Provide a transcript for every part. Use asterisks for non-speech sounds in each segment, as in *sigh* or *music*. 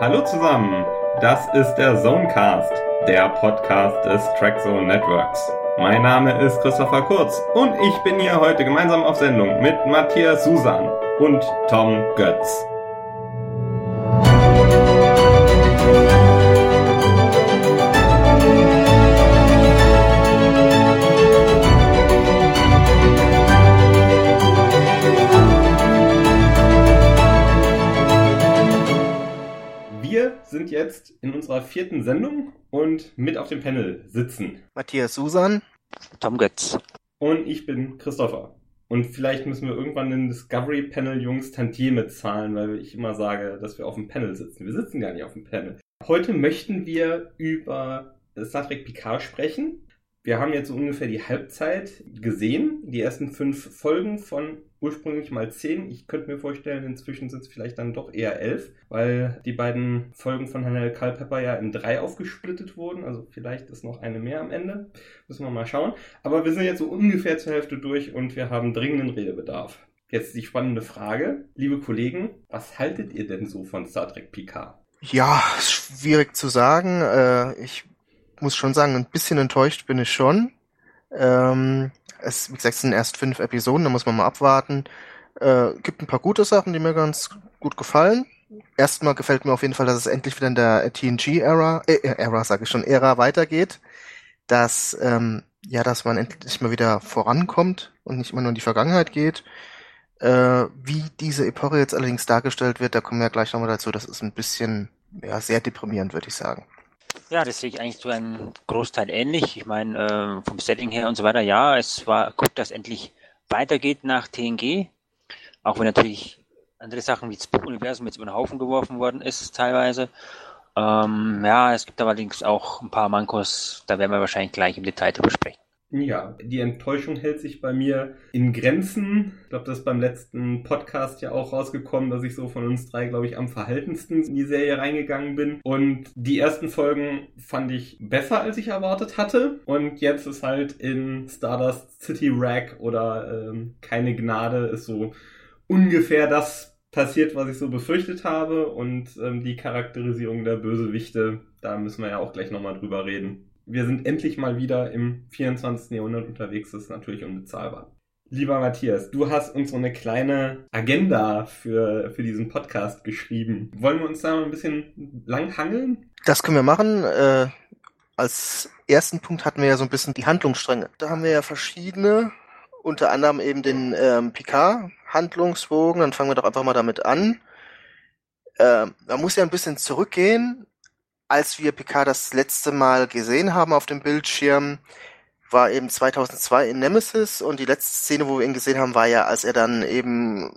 Hallo zusammen, das ist der Zonecast, der Podcast des Trackzone Networks. Mein Name ist Christopher Kurz und ich bin hier heute gemeinsam auf Sendung mit Matthias Susan und Tom Götz. Unserer vierten Sendung und mit auf dem Panel sitzen. Matthias Susan. Tom Götz. Und ich bin Christopher. Und vielleicht müssen wir irgendwann den Discovery Panel Jungs Tantieme zahlen, weil ich immer sage, dass wir auf dem Panel sitzen. Wir sitzen gar nicht auf dem Panel. Heute möchten wir über Star Trek Picard sprechen. Wir haben jetzt so ungefähr die Halbzeit gesehen, die ersten fünf Folgen von ursprünglich mal zehn. Ich könnte mir vorstellen, inzwischen sind es vielleicht dann doch eher elf, weil die beiden Folgen von Hannah Culpepper ja in drei aufgesplittet wurden. Also vielleicht ist noch eine mehr am Ende. Müssen wir mal schauen. Aber wir sind jetzt so ungefähr zur Hälfte durch und wir haben dringenden Redebedarf. Jetzt die spannende Frage, liebe Kollegen, was haltet ihr denn so von Star Trek Picard? Ja, schwierig zu sagen. Äh, ich muss schon sagen, ein bisschen enttäuscht bin ich schon. Ähm, es, gesagt, es sind erst fünf Episoden, da muss man mal abwarten. Äh, gibt ein paar gute Sachen, die mir ganz gut gefallen. Erstmal gefällt mir auf jeden Fall, dass es endlich wieder in der TNG-Ära, äh, Ära sage ich schon, Ära weitergeht. Dass, ähm, ja, dass man endlich mal wieder vorankommt und nicht immer nur in die Vergangenheit geht. Äh, wie diese Epoche jetzt allerdings dargestellt wird, da kommen wir gleich nochmal dazu, das ist ein bisschen, ja, sehr deprimierend, würde ich sagen. Ja, das sehe ich eigentlich zu einem Großteil ähnlich. Ich meine, äh, vom Setting her und so weiter, ja, es war gut, dass endlich weitergeht nach TNG. Auch wenn natürlich andere Sachen wie das Universum jetzt über den Haufen geworfen worden ist, teilweise. Ähm, ja, es gibt allerdings auch ein paar Mankos, da werden wir wahrscheinlich gleich im Detail drüber sprechen. Ja, die Enttäuschung hält sich bei mir in Grenzen. Ich glaube, das ist beim letzten Podcast ja auch rausgekommen, dass ich so von uns drei, glaube ich, am verhaltensten in die Serie reingegangen bin. Und die ersten Folgen fand ich besser, als ich erwartet hatte. Und jetzt ist halt in Stardust City Rack oder ähm, Keine Gnade ist so ungefähr das passiert, was ich so befürchtet habe. Und ähm, die Charakterisierung der Bösewichte, da müssen wir ja auch gleich nochmal drüber reden wir sind endlich mal wieder im 24. Jahrhundert unterwegs. Das ist natürlich unbezahlbar. Lieber Matthias, du hast uns so eine kleine Agenda für, für diesen Podcast geschrieben. Wollen wir uns da mal ein bisschen langhangeln? Das können wir machen. Äh, als ersten Punkt hatten wir ja so ein bisschen die Handlungsstränge. Da haben wir ja verschiedene, unter anderem eben den ähm, Picard-Handlungsbogen. Dann fangen wir doch einfach mal damit an. Äh, man muss ja ein bisschen zurückgehen als wir Picard das letzte Mal gesehen haben auf dem Bildschirm, war eben 2002 in Nemesis und die letzte Szene, wo wir ihn gesehen haben, war ja, als er dann eben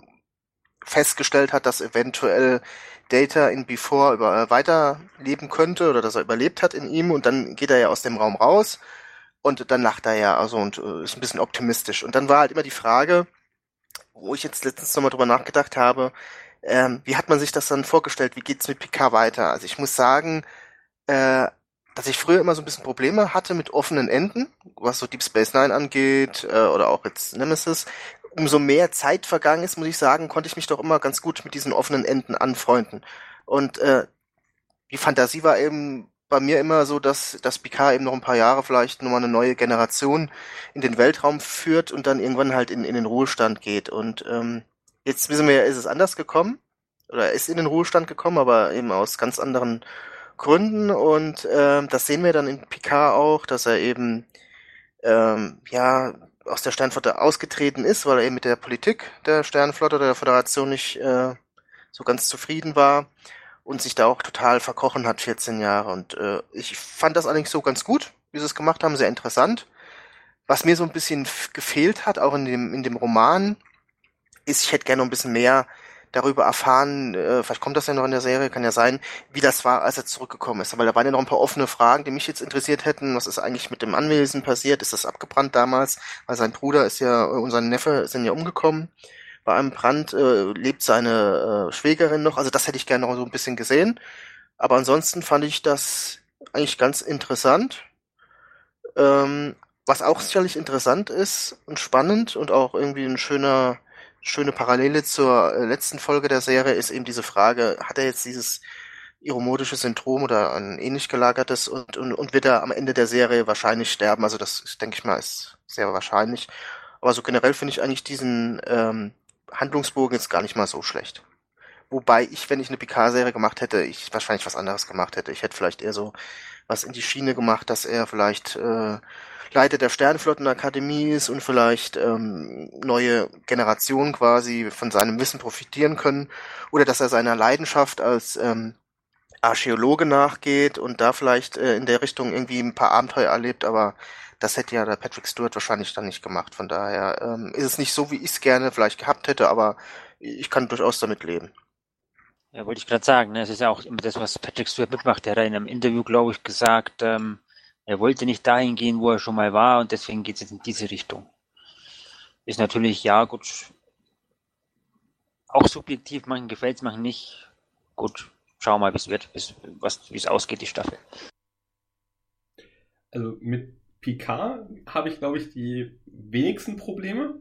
festgestellt hat, dass eventuell Data in Before über, äh, weiterleben könnte oder dass er überlebt hat in ihm und dann geht er ja aus dem Raum raus und dann lacht er ja also und äh, ist ein bisschen optimistisch. Und dann war halt immer die Frage, wo ich jetzt letztens nochmal drüber nachgedacht habe, ähm, wie hat man sich das dann vorgestellt? Wie geht's mit Picard weiter? Also ich muss sagen, äh, dass ich früher immer so ein bisschen Probleme hatte mit offenen Enden, was so Deep Space Nine angeht äh, oder auch jetzt Nemesis. Umso mehr Zeit vergangen ist, muss ich sagen, konnte ich mich doch immer ganz gut mit diesen offenen Enden anfreunden. Und äh, die Fantasie war eben bei mir immer so, dass, dass Picard eben noch ein paar Jahre vielleicht nochmal eine neue Generation in den Weltraum führt und dann irgendwann halt in, in den Ruhestand geht. Und ähm, Jetzt wissen wir ja, ist es anders gekommen oder ist in den Ruhestand gekommen, aber eben aus ganz anderen Gründen und äh, das sehen wir dann in Picard auch, dass er eben ähm, ja aus der Sternflotte ausgetreten ist, weil er eben mit der Politik der Sternflotte oder der Föderation nicht äh, so ganz zufrieden war und sich da auch total verkochen hat, 14 Jahre. Und äh, ich fand das eigentlich so ganz gut, wie sie es gemacht haben, sehr interessant. Was mir so ein bisschen gefehlt hat, auch in dem, in dem Roman, ist, ich hätte gerne noch ein bisschen mehr darüber erfahren, äh, vielleicht kommt das ja noch in der Serie, kann ja sein, wie das war, als er zurückgekommen ist. Weil da waren ja noch ein paar offene Fragen, die mich jetzt interessiert hätten. Was ist eigentlich mit dem Anwesen passiert? Ist das abgebrannt damals? Weil sein Bruder ist ja, äh, und sein Neffe sind ja umgekommen. Bei einem Brand äh, lebt seine äh, Schwägerin noch. Also das hätte ich gerne noch so ein bisschen gesehen. Aber ansonsten fand ich das eigentlich ganz interessant. Ähm, was auch sicherlich interessant ist und spannend und auch irgendwie ein schöner schöne Parallele zur äh, letzten Folge der Serie ist eben diese Frage, hat er jetzt dieses iromodisches Syndrom oder ein ähnlich gelagertes und, und, und wird er am Ende der Serie wahrscheinlich sterben. Also das, denke ich mal, ist sehr wahrscheinlich. Aber so generell finde ich eigentlich diesen ähm, Handlungsbogen jetzt gar nicht mal so schlecht. Wobei ich, wenn ich eine PK-Serie gemacht hätte, ich wahrscheinlich was anderes gemacht hätte. Ich hätte vielleicht eher so was in die Schiene gemacht, dass er vielleicht äh, Leiter der Sternflottenakademie ist und vielleicht ähm, neue Generationen quasi von seinem Wissen profitieren können. Oder dass er seiner Leidenschaft als ähm, Archäologe nachgeht und da vielleicht äh, in der Richtung irgendwie ein paar Abenteuer erlebt, aber das hätte ja der Patrick Stewart wahrscheinlich dann nicht gemacht. Von daher ähm, ist es nicht so, wie ich es gerne vielleicht gehabt hätte, aber ich kann durchaus damit leben. Ja, wollte ich gerade sagen, ne? ist ja auch immer das, was Patrick Stewart mitmacht. Der hat in einem Interview, glaube ich, gesagt, ähm, er wollte nicht dahin gehen, wo er schon mal war und deswegen geht es jetzt in diese Richtung. Ist natürlich, ja, gut, auch subjektiv, manchen gefällt es, manchen nicht. Gut, schauen wir mal, wie es wird, wie es ausgeht, die Staffel. Also mit Picard habe ich, glaube ich, die wenigsten Probleme.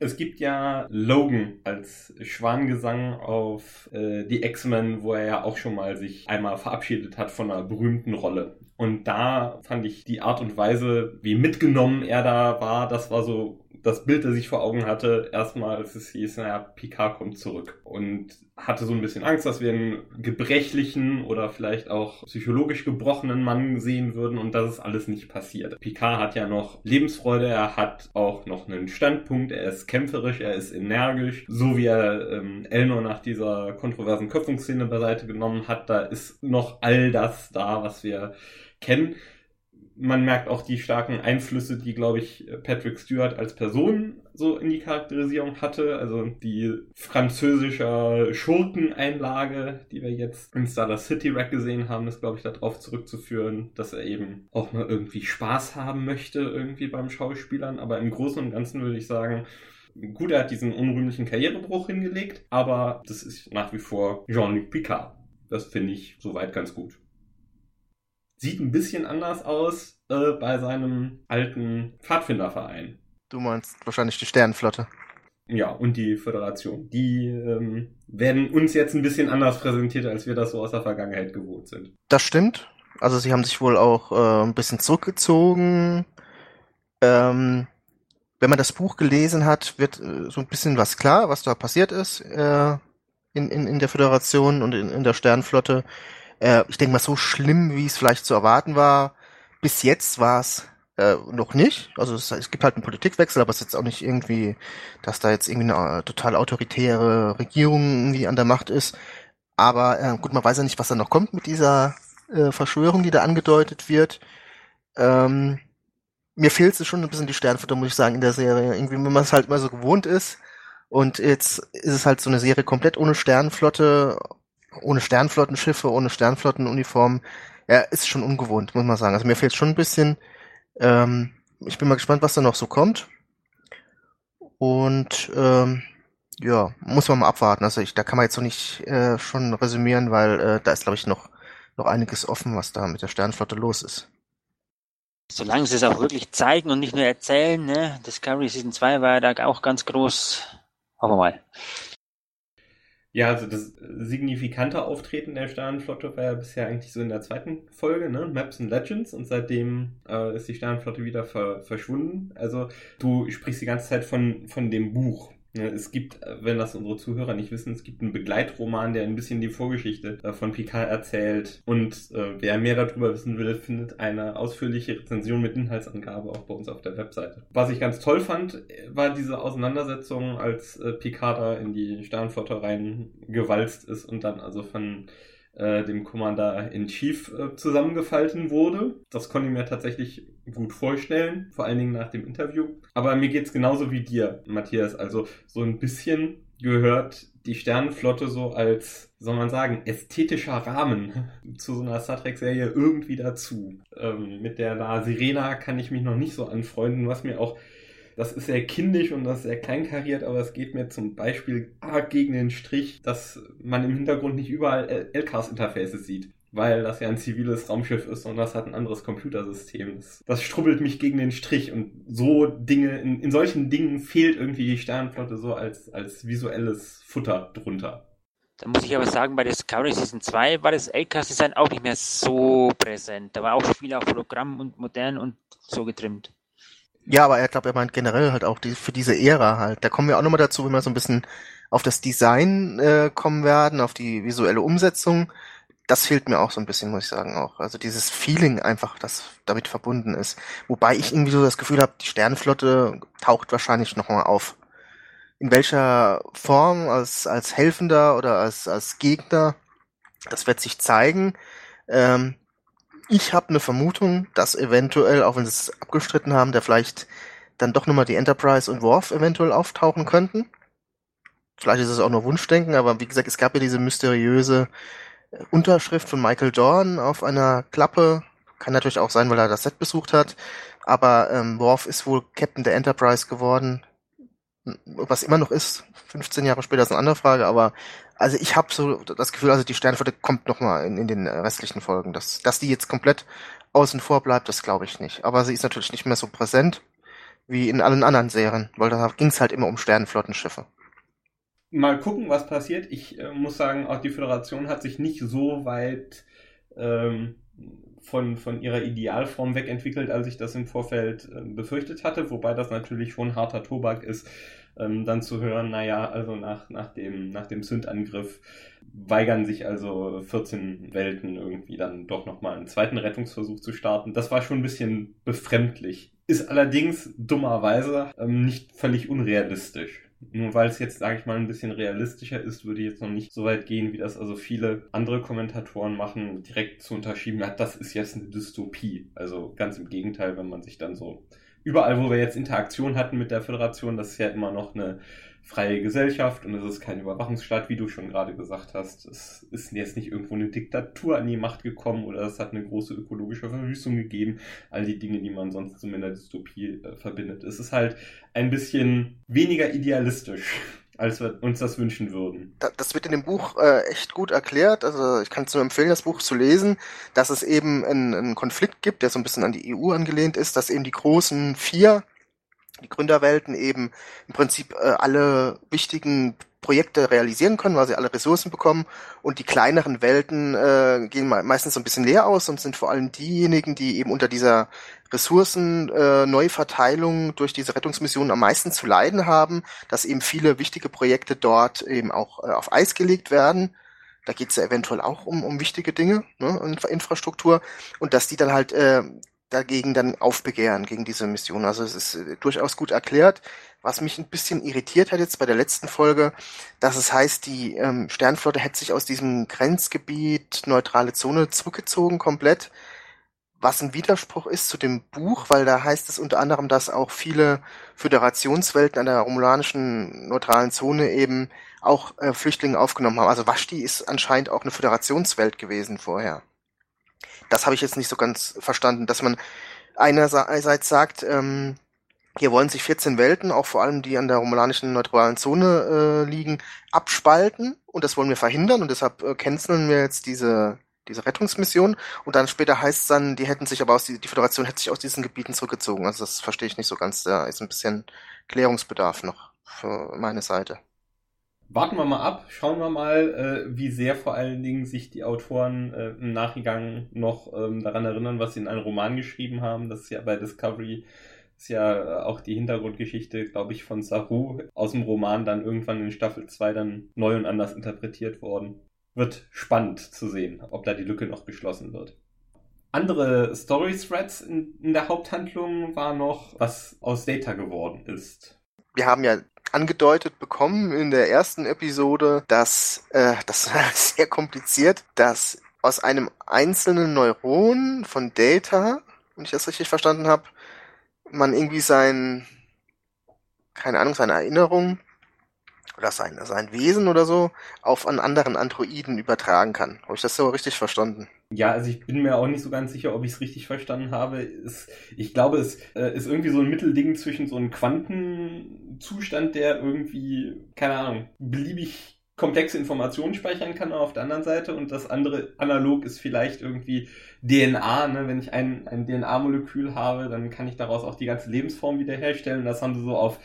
Es gibt ja Logan als Schwangesang auf äh, die X-Men, wo er ja auch schon mal sich einmal verabschiedet hat von einer berühmten Rolle. Und da fand ich die Art und Weise, wie mitgenommen er da war, das war so das Bild, das ich vor Augen hatte, erstmal, als es hieß, naja, Picard kommt zurück. Und hatte so ein bisschen Angst, dass wir einen gebrechlichen oder vielleicht auch psychologisch gebrochenen Mann sehen würden und das ist alles nicht passiert. Picard hat ja noch Lebensfreude, er hat auch noch einen Standpunkt, er ist kämpferisch, er ist energisch. So wie er ähm, Elnor nach dieser kontroversen Köpfungsszene beiseite genommen hat, da ist noch all das da, was wir kennen man merkt auch die starken Einflüsse, die, glaube ich, Patrick Stewart als Person so in die Charakterisierung hatte. Also die französische Schurkeneinlage, die wir jetzt in Star City Rack gesehen haben, ist, glaube ich, darauf zurückzuführen, dass er eben auch mal irgendwie Spaß haben möchte, irgendwie beim Schauspielern. Aber im Großen und Ganzen würde ich sagen, gut, er hat diesen unrühmlichen Karrierebruch hingelegt, aber das ist nach wie vor Jean-Luc Picard. Das finde ich soweit ganz gut. Sieht ein bisschen anders aus äh, bei seinem alten Pfadfinderverein. Du meinst wahrscheinlich die Sternenflotte. Ja, und die Föderation. Die ähm, werden uns jetzt ein bisschen anders präsentiert, als wir das so aus der Vergangenheit gewohnt sind. Das stimmt. Also sie haben sich wohl auch äh, ein bisschen zurückgezogen. Ähm, wenn man das Buch gelesen hat, wird äh, so ein bisschen was klar, was da passiert ist äh, in, in, in der Föderation und in, in der Sternenflotte. Äh, ich denke mal, so schlimm, wie es vielleicht zu erwarten war, bis jetzt war es äh, noch nicht. Also es, es, gibt halt einen Politikwechsel, aber es ist jetzt auch nicht irgendwie, dass da jetzt irgendwie eine äh, total autoritäre Regierung irgendwie an der Macht ist. Aber äh, gut, man weiß ja nicht, was da noch kommt mit dieser äh, Verschwörung, die da angedeutet wird. Ähm, mir fehlt es schon ein bisschen die Sternfutter, muss ich sagen, in der Serie. Irgendwie, wenn man es halt mal so gewohnt ist. Und jetzt ist es halt so eine Serie komplett ohne Sternflotte ohne Sternflottenschiffe, ohne Sternflottenuniform, ja, ist schon ungewohnt, muss man sagen. Also mir fehlt schon ein bisschen. Ähm, ich bin mal gespannt, was da noch so kommt. Und ähm, ja, muss man mal abwarten. Also ich, da kann man jetzt noch nicht äh, schon resümieren, weil äh, da ist, glaube ich, noch, noch einiges offen, was da mit der Sternflotte los ist. Solange sie es auch wirklich zeigen und nicht nur erzählen, ne? Discovery Season 2 war ja da auch ganz groß. Hoffen wir mal. Ja, also das signifikante Auftreten der Sternenflotte war ja bisher eigentlich so in der zweiten Folge, ne? Maps and Legends und seitdem äh, ist die Sternenflotte wieder ver verschwunden. Also du sprichst die ganze Zeit von, von dem Buch. Es gibt, wenn das unsere Zuhörer nicht wissen, es gibt einen Begleitroman, der ein bisschen die Vorgeschichte äh, von Picard erzählt. Und äh, wer mehr darüber wissen will, findet eine ausführliche Rezension mit Inhaltsangabe auch bei uns auf der Webseite. Was ich ganz toll fand, war diese Auseinandersetzung, als äh, Picard da in die Sternflotte reingewalzt ist und dann also von äh, dem Commander in Chief äh, zusammengefalten wurde. Das konnte mir tatsächlich gut vorstellen, vor allen Dingen nach dem Interview. Aber mir geht's genauso wie dir, Matthias. Also so ein bisschen gehört die Sternenflotte so als, soll man sagen, ästhetischer Rahmen *laughs* zu so einer Star Trek-Serie irgendwie dazu. Ähm, mit der La Sirena kann ich mich noch nicht so anfreunden, was mir auch das ist sehr kindisch und das ist sehr kleinkariert, aber es geht mir zum Beispiel arg gegen den Strich, dass man im Hintergrund nicht überall LCAS-Interfaces sieht weil das ja ein ziviles Raumschiff ist und das hat ein anderes Computersystem. Das, das strubbelt mich gegen den Strich und so Dinge, in, in solchen Dingen fehlt irgendwie die Sternenflotte so als, als visuelles Futter drunter. Da muss ich aber sagen, bei Discovery Season 2 war das LCAS-Design auch nicht mehr so präsent. Da war auch viel auf Hologramm und modern und so getrimmt. Ja, aber er glaube, er meint generell halt auch die, für diese Ära halt. Da kommen wir auch nochmal dazu, wenn wir so ein bisschen auf das Design äh, kommen werden, auf die visuelle Umsetzung. Das fehlt mir auch so ein bisschen, muss ich sagen auch. Also dieses Feeling einfach, das damit verbunden ist. Wobei ich irgendwie so das Gefühl habe, die Sternenflotte taucht wahrscheinlich nochmal auf. In welcher Form, als, als Helfender oder als, als Gegner, das wird sich zeigen. Ähm, ich habe eine Vermutung, dass eventuell, auch wenn sie es abgestritten haben, der vielleicht dann doch nochmal die Enterprise und Worf eventuell auftauchen könnten. Vielleicht ist es auch nur Wunschdenken, aber wie gesagt, es gab ja diese mysteriöse Unterschrift von Michael Dorn auf einer Klappe. Kann natürlich auch sein, weil er das Set besucht hat. Aber ähm, Worf ist wohl Captain der Enterprise geworden. Was immer noch ist, 15 Jahre später ist eine andere Frage, aber also ich habe so das Gefühl, also die Sternflotte kommt noch mal in, in den restlichen Folgen. Dass, dass die jetzt komplett außen vor bleibt, das glaube ich nicht. Aber sie ist natürlich nicht mehr so präsent wie in allen anderen Serien, weil da ging es halt immer um Sternenflottenschiffe. Mal gucken, was passiert. Ich äh, muss sagen, auch die Föderation hat sich nicht so weit ähm, von, von ihrer Idealform wegentwickelt, als ich das im Vorfeld äh, befürchtet hatte, wobei das natürlich schon harter Tobak ist, ähm, dann zu hören, naja, also nach, nach dem, nach dem Sündangriff weigern sich also 14 Welten irgendwie dann doch nochmal einen zweiten Rettungsversuch zu starten. Das war schon ein bisschen befremdlich. Ist allerdings dummerweise ähm, nicht völlig unrealistisch. Nur weil es jetzt, sage ich mal, ein bisschen realistischer ist, würde ich jetzt noch nicht so weit gehen, wie das also viele andere Kommentatoren machen, direkt zu unterschieben, ja, das ist jetzt eine Dystopie. Also ganz im Gegenteil, wenn man sich dann so überall, wo wir jetzt Interaktion hatten mit der Föderation, das ist ja immer noch eine freie Gesellschaft und es ist kein Überwachungsstaat, wie du schon gerade gesagt hast. Es ist jetzt nicht irgendwo eine Diktatur an die Macht gekommen oder es hat eine große ökologische Verwüstung gegeben. All die Dinge, die man sonst so mit der Dystopie äh, verbindet. Es ist halt ein bisschen weniger idealistisch als wir uns das wünschen würden. Das wird in dem Buch äh, echt gut erklärt. Also ich kann es nur empfehlen, das Buch zu lesen, dass es eben einen, einen Konflikt gibt, der so ein bisschen an die EU angelehnt ist, dass eben die großen vier, die Gründerwelten eben im Prinzip äh, alle wichtigen Projekte realisieren können, weil sie alle Ressourcen bekommen und die kleineren Welten äh, gehen meistens so ein bisschen leer aus und sind vor allem diejenigen, die eben unter dieser Ressourcen äh, durch diese Rettungsmission am meisten zu leiden haben, dass eben viele wichtige Projekte dort eben auch äh, auf Eis gelegt werden. Da geht es ja eventuell auch um, um wichtige Dinge, ne, Infrastruktur, und dass die dann halt äh, dagegen dann aufbegehren, gegen diese Mission. Also es ist äh, durchaus gut erklärt. Was mich ein bisschen irritiert hat jetzt bei der letzten Folge, dass es heißt, die ähm, Sternflotte hätte sich aus diesem Grenzgebiet, neutrale Zone zurückgezogen komplett was ein Widerspruch ist zu dem Buch, weil da heißt es unter anderem, dass auch viele Föderationswelten an der romulanischen neutralen Zone eben auch äh, Flüchtlinge aufgenommen haben. Also Vashti ist anscheinend auch eine Föderationswelt gewesen vorher. Das habe ich jetzt nicht so ganz verstanden, dass man einerseits sagt, ähm, hier wollen sich 14 Welten, auch vor allem die an der romulanischen neutralen Zone äh, liegen, abspalten und das wollen wir verhindern und deshalb äh, canceln wir jetzt diese diese Rettungsmission und dann später heißt es dann, die hätten sich aber aus die, die Föderation hätte sich aus diesen Gebieten zurückgezogen. Also das verstehe ich nicht so ganz. Da ist ein bisschen Klärungsbedarf noch für meine Seite. Warten wir mal ab, schauen wir mal, äh, wie sehr vor allen Dingen sich die Autoren äh, im Nachgang noch ähm, daran erinnern, was sie in einem Roman geschrieben haben. Das ist ja bei Discovery ist ja auch die Hintergrundgeschichte, glaube ich, von Saru aus dem Roman dann irgendwann in Staffel 2 dann neu und anders interpretiert worden wird spannend zu sehen, ob da die Lücke noch geschlossen wird. Andere Story-Threads in, in der Haupthandlung war noch, was aus Data geworden ist. Wir haben ja angedeutet bekommen in der ersten Episode, dass äh, *laughs* das war sehr kompliziert, dass aus einem einzelnen Neuron von Data, wenn ich das richtig verstanden habe, man irgendwie sein, keine Ahnung, seine Erinnerung oder sein, sein Wesen oder so auf einen anderen Androiden übertragen kann. Habe ich das so richtig verstanden? Ja, also ich bin mir auch nicht so ganz sicher, ob ich es richtig verstanden habe. Es, ich glaube, es äh, ist irgendwie so ein Mittelding zwischen so einem Quantenzustand, der irgendwie, keine Ahnung, beliebig komplexe Informationen speichern kann auf der anderen Seite und das andere analog ist vielleicht irgendwie DNA. Ne? Wenn ich ein, ein DNA-Molekül habe, dann kann ich daraus auch die ganze Lebensform wiederherstellen. Das haben sie so auf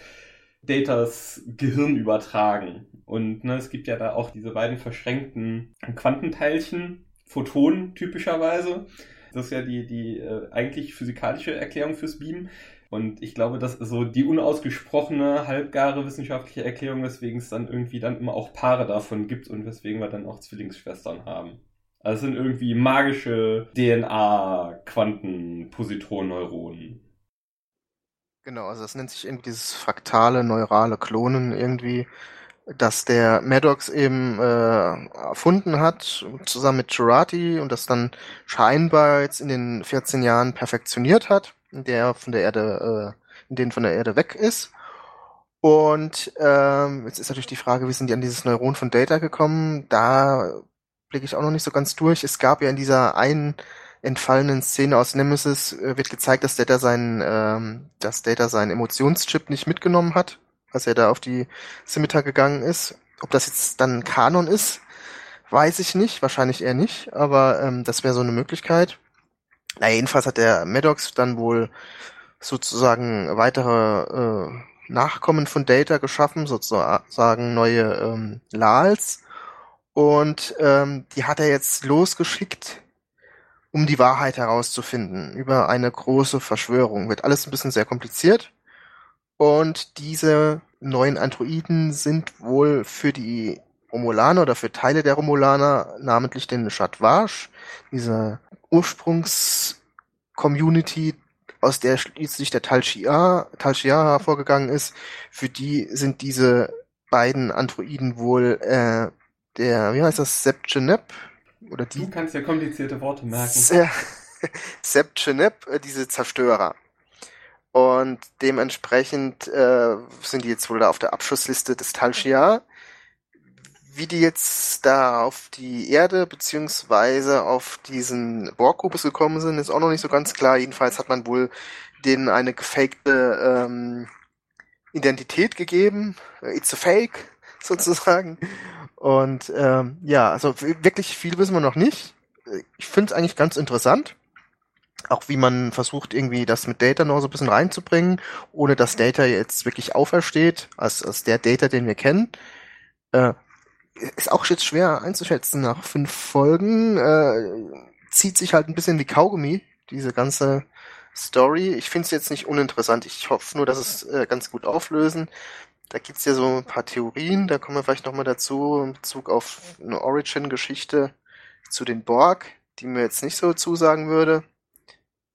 Datas Gehirn übertragen. Und ne, es gibt ja da auch diese beiden verschränkten Quantenteilchen, Photonen typischerweise. Das ist ja die, die äh, eigentlich physikalische Erklärung fürs Beamen. Und ich glaube, das ist so die unausgesprochene, halbgare wissenschaftliche Erklärung, weswegen es dann irgendwie dann immer auch Paare davon gibt und weswegen wir dann auch Zwillingsschwestern haben. Also es sind irgendwie magische DNA-Quantenpositronneuronen. Genau, also das nennt sich irgendwie dieses fraktale neurale Klonen irgendwie, dass der Maddox eben äh, erfunden hat, zusammen mit Girardi und das dann scheinbar jetzt in den 14 Jahren perfektioniert hat in der er von der Erde, äh, in denen von der Erde weg ist. Und ähm, jetzt ist natürlich die Frage, wie sind die an dieses Neuron von Data gekommen? Da blicke ich auch noch nicht so ganz durch. Es gab ja in dieser einen entfallenen Szene aus Nemesis äh, wird gezeigt, dass Data seinen, ähm, dass Data seinen Emotionschip nicht mitgenommen hat, als er da auf die Scimitar gegangen ist. Ob das jetzt dann Kanon ist, weiß ich nicht, wahrscheinlich eher nicht, aber ähm, das wäre so eine Möglichkeit. Na, jedenfalls hat der Maddox dann wohl sozusagen weitere äh, Nachkommen von Data geschaffen, sozusagen neue ähm, Lals. Und ähm, die hat er jetzt losgeschickt, um die Wahrheit herauszufinden über eine große Verschwörung. Wird alles ein bisschen sehr kompliziert. Und diese neuen Androiden sind wohl für die Romulaner oder für Teile der Romulaner, namentlich den Chatwash, diese Ursprungs-Community, aus der schließlich der Tal Shia, Tal Shia hervorgegangen ist, für die sind diese beiden Androiden wohl äh, der, wie heißt das, Sepchenep? Oder die? Du kannst ja komplizierte Worte merken. *laughs* Sepchenep, äh, diese Zerstörer. Und dementsprechend äh, sind die jetzt wohl da auf der Abschussliste des Tal Shia wie die jetzt da auf die Erde beziehungsweise auf diesen Borg-Kubus gekommen sind, ist auch noch nicht so ganz klar. Jedenfalls hat man wohl denen eine gefakte ähm, Identität gegeben. It's a fake, *laughs* sozusagen. Und ähm, ja, also wirklich viel wissen wir noch nicht. Ich finde es eigentlich ganz interessant. Auch wie man versucht, irgendwie das mit Data noch so ein bisschen reinzubringen, ohne dass Data jetzt wirklich aufersteht, als, als der Data, den wir kennen. Äh, ist auch jetzt schwer einzuschätzen nach fünf Folgen. Äh, zieht sich halt ein bisschen wie Kaugummi, diese ganze Story. Ich finde es jetzt nicht uninteressant. Ich hoffe nur, dass es äh, ganz gut auflösen. Da gibt's ja so ein paar Theorien, da kommen wir vielleicht nochmal dazu, in Bezug auf eine Origin-Geschichte zu den Borg, die mir jetzt nicht so zusagen würde.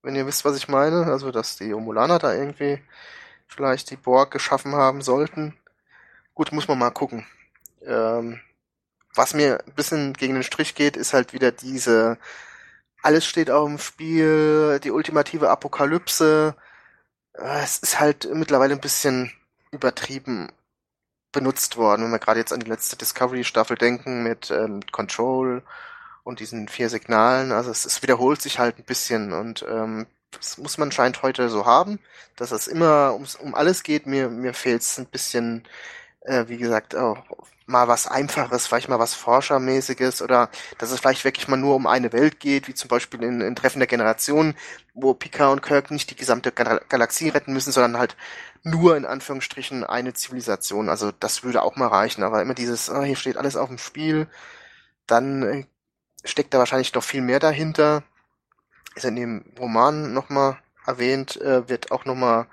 Wenn ihr wisst, was ich meine. Also, dass die Omulaner da irgendwie vielleicht die Borg geschaffen haben sollten. Gut, muss man mal gucken. Ähm, was mir ein bisschen gegen den Strich geht, ist halt wieder diese, alles steht auf dem Spiel, die ultimative Apokalypse. Äh, es ist halt mittlerweile ein bisschen übertrieben benutzt worden, wenn wir gerade jetzt an die letzte Discovery-Staffel denken mit ähm, Control und diesen vier Signalen. Also es, es wiederholt sich halt ein bisschen und ähm, das muss man scheint heute so haben, dass es immer ums, um alles geht. Mir, mir fehlt es ein bisschen, äh, wie gesagt, auch mal was Einfaches, vielleicht mal was Forschermäßiges oder dass es vielleicht wirklich mal nur um eine Welt geht, wie zum Beispiel in, in Treffen der Generation, wo Picard und Kirk nicht die gesamte Gal Galaxie retten müssen, sondern halt nur in Anführungsstrichen eine Zivilisation. Also das würde auch mal reichen, aber immer dieses, oh, hier steht alles auf dem Spiel, dann äh, steckt da wahrscheinlich noch viel mehr dahinter. Ist in dem Roman nochmal erwähnt, äh, wird auch nochmal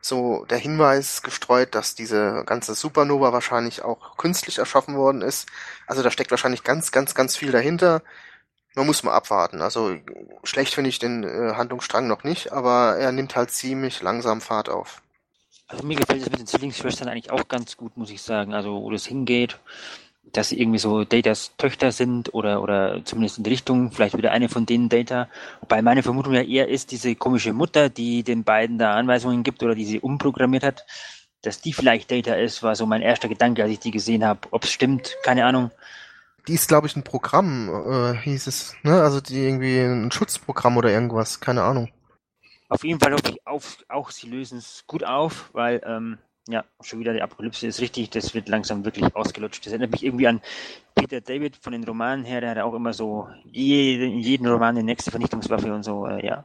so der Hinweis gestreut, dass diese ganze Supernova wahrscheinlich auch künstlich erschaffen worden ist. Also da steckt wahrscheinlich ganz, ganz, ganz viel dahinter. Man muss mal abwarten. Also schlecht finde ich den äh, Handlungsstrang noch nicht, aber er nimmt halt ziemlich langsam Fahrt auf. Also mir gefällt es mit den Zwillingsschwestern eigentlich auch ganz gut, muss ich sagen. Also wo das hingeht dass sie irgendwie so Datas Töchter sind oder, oder zumindest in die Richtung, vielleicht wieder eine von denen Data. Wobei meine Vermutung ja eher ist, diese komische Mutter, die den beiden da Anweisungen gibt oder die sie umprogrammiert hat, dass die vielleicht Data ist, war so mein erster Gedanke, als ich die gesehen habe. Ob es stimmt, keine Ahnung. Die ist, glaube ich, ein Programm, äh, hieß es, ne? Also die irgendwie ein Schutzprogramm oder irgendwas, keine Ahnung. Auf jeden Fall hoffe ich auf, auch, sie lösen es gut auf, weil ähm, ja, schon wieder die Apokalypse ist richtig, das wird langsam wirklich ausgelutscht. Das erinnert mich irgendwie an Peter David von den Romanen her, der hat auch immer so jeden, jeden Roman die nächste Vernichtungswaffe und so, äh, ja.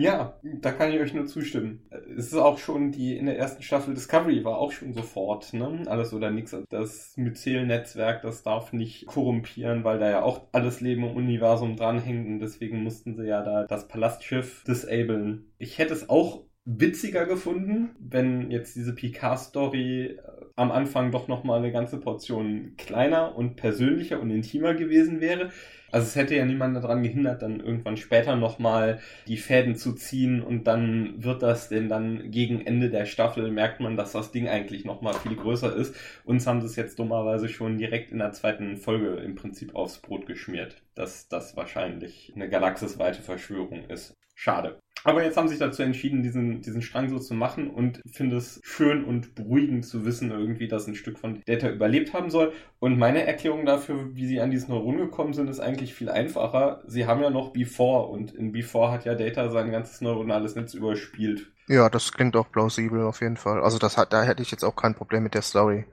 Ja, da kann ich euch nur zustimmen. Es ist auch schon die in der ersten Staffel Discovery war auch schon sofort, ne? Alles oder nichts. Das Myzel-Netzwerk, das darf nicht korrumpieren, weil da ja auch alles Leben im Universum dranhängt und deswegen mussten sie ja da das Palastschiff disablen. Ich hätte es auch witziger gefunden, wenn jetzt diese Picard-Story äh, am Anfang doch nochmal eine ganze Portion kleiner und persönlicher und intimer gewesen wäre. Also es hätte ja niemand daran gehindert, dann irgendwann später nochmal die Fäden zu ziehen und dann wird das denn dann gegen Ende der Staffel merkt man, dass das Ding eigentlich nochmal viel größer ist. Uns haben sie es jetzt dummerweise schon direkt in der zweiten Folge im Prinzip aufs Brot geschmiert, dass das wahrscheinlich eine galaxisweite Verschwörung ist. Schade. Aber jetzt haben sie sich dazu entschieden, diesen, diesen Strang so zu machen und finde es schön und beruhigend zu wissen, irgendwie, dass ein Stück von Data überlebt haben soll. Und meine Erklärung dafür, wie sie an diesen Neuron gekommen sind, ist eigentlich viel einfacher. Sie haben ja noch Before und in Before hat ja Data sein ganzes neuronales Netz überspielt. Ja, das klingt auch plausibel auf jeden Fall. Also das hat, da hätte ich jetzt auch kein Problem mit der Story.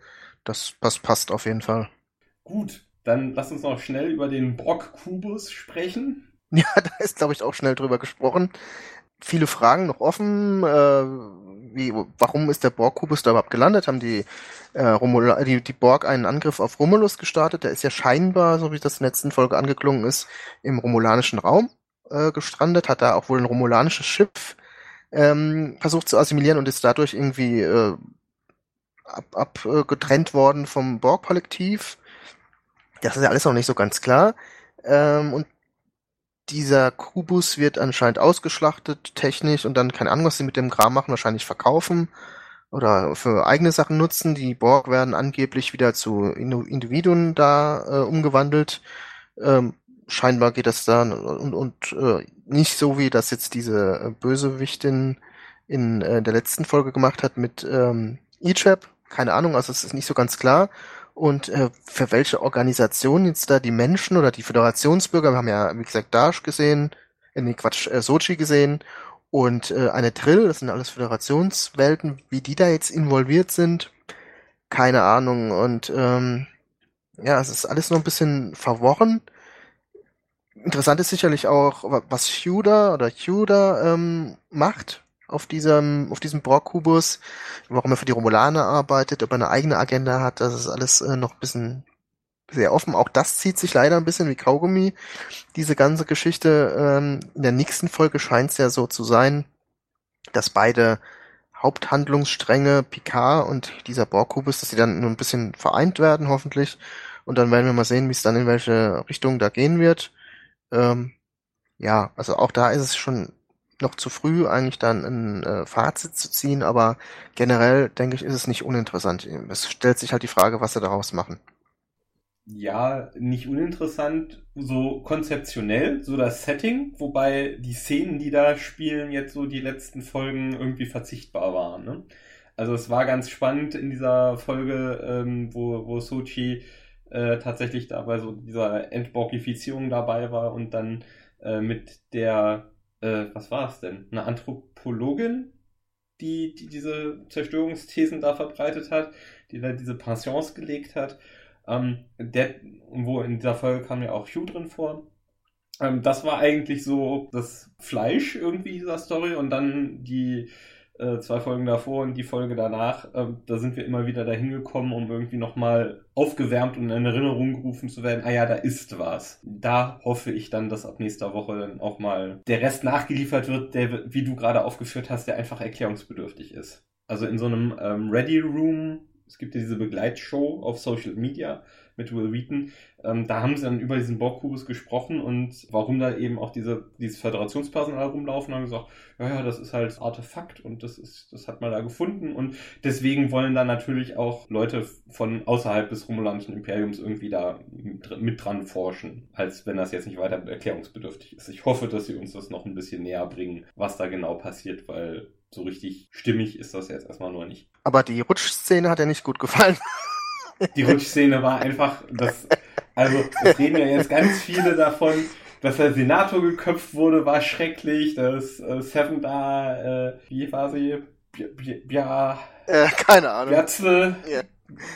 Das, das passt auf jeden Fall. Gut, dann lass uns noch schnell über den Brock-Kubus sprechen. *laughs* Ja, da ist, glaube ich, auch schnell drüber gesprochen. Viele Fragen noch offen. Äh, wie, warum ist der Borg-Kubus da überhaupt gelandet? Haben die, äh, Romula die, die Borg einen Angriff auf Romulus gestartet? Der ist ja scheinbar, so wie das in der letzten Folge angeklungen ist, im romulanischen Raum äh, gestrandet, hat da auch wohl ein romulanisches Schiff ähm, versucht zu assimilieren und ist dadurch irgendwie äh, abgetrennt ab, äh, worden vom Borg-Kollektiv. Das ist ja alles noch nicht so ganz klar. Ähm, und dieser Kubus wird anscheinend ausgeschlachtet, technisch, und dann keine Ahnung, was sie mit dem Kram machen, wahrscheinlich verkaufen oder für eigene Sachen nutzen. Die Borg werden angeblich wieder zu Individuen da äh, umgewandelt. Ähm, scheinbar geht das da und, und äh, nicht so, wie das jetzt diese äh, Bösewichtin in äh, der letzten Folge gemacht hat mit ähm, E-Trap. Keine Ahnung, also es ist nicht so ganz klar. Und äh, für welche Organisation jetzt da die Menschen oder die Föderationsbürger, wir haben ja, wie gesagt, Dash gesehen, äh, nee, Quatsch, äh, Sochi gesehen und äh, eine Trill, das sind alles Föderationswelten, wie die da jetzt involviert sind, keine Ahnung. Und ähm, ja, es ist alles noch ein bisschen verworren. Interessant ist sicherlich auch, was Huda oder Huda ähm, macht auf diesem, auf diesem Borg-Kubus, warum er für die Romulaner arbeitet, ob er eine eigene Agenda hat, das ist alles äh, noch ein bisschen sehr offen. Auch das zieht sich leider ein bisschen wie Kaugummi, diese ganze Geschichte. Ähm, in der nächsten Folge scheint es ja so zu sein, dass beide Haupthandlungsstränge, Picard und dieser Borg-Kubus, dass sie dann nur ein bisschen vereint werden, hoffentlich. Und dann werden wir mal sehen, wie es dann in welche Richtung da gehen wird. Ähm, ja, also auch da ist es schon noch zu früh, eigentlich dann ein äh, Fazit zu ziehen, aber generell denke ich, ist es nicht uninteressant. Es stellt sich halt die Frage, was sie daraus machen. Ja, nicht uninteressant, so konzeptionell, so das Setting, wobei die Szenen, die da spielen, jetzt so die letzten Folgen irgendwie verzichtbar waren. Ne? Also es war ganz spannend in dieser Folge, ähm, wo, wo Sochi äh, tatsächlich dabei so dieser Entborgifizierung dabei war und dann äh, mit der äh, was war es denn? Eine Anthropologin, die, die diese Zerstörungsthesen da verbreitet hat, die da diese Pensions gelegt hat. Ähm, der, wo in dieser Folge kam ja auch Hugh drin vor. Ähm, das war eigentlich so das Fleisch irgendwie dieser Story und dann die äh, zwei Folgen davor und die Folge danach, äh, da sind wir immer wieder dahin gekommen, um irgendwie nochmal aufgewärmt und in Erinnerung gerufen zu werden, ah ja, da ist was. Da hoffe ich dann, dass ab nächster Woche dann auch mal der Rest nachgeliefert wird, der, wie du gerade aufgeführt hast, der einfach erklärungsbedürftig ist. Also in so einem ähm, Ready Room, es gibt ja diese Begleitshow auf Social Media, mit Will Wheaton. Ähm, da haben sie dann über diesen Borg-Kubus gesprochen und warum da eben auch diese, dieses Föderationspersonal rumlaufen, haben gesagt, ja, ja, das ist halt Artefakt und das ist, das hat man da gefunden und deswegen wollen da natürlich auch Leute von außerhalb des romulanischen Imperiums irgendwie da mit dran forschen, als wenn das jetzt nicht weiter erklärungsbedürftig ist. Ich hoffe, dass sie uns das noch ein bisschen näher bringen, was da genau passiert, weil so richtig stimmig ist das jetzt erstmal nur nicht. Aber die Rutschszene hat ja nicht gut gefallen. *laughs* Die Rutschszene war einfach, das, also es reden ja jetzt ganz viele davon, dass der Senator geköpft wurde, war schrecklich, dass äh, Seven da, äh, wie war sie? Ja, äh, keine Ahnung. Glatze, ja.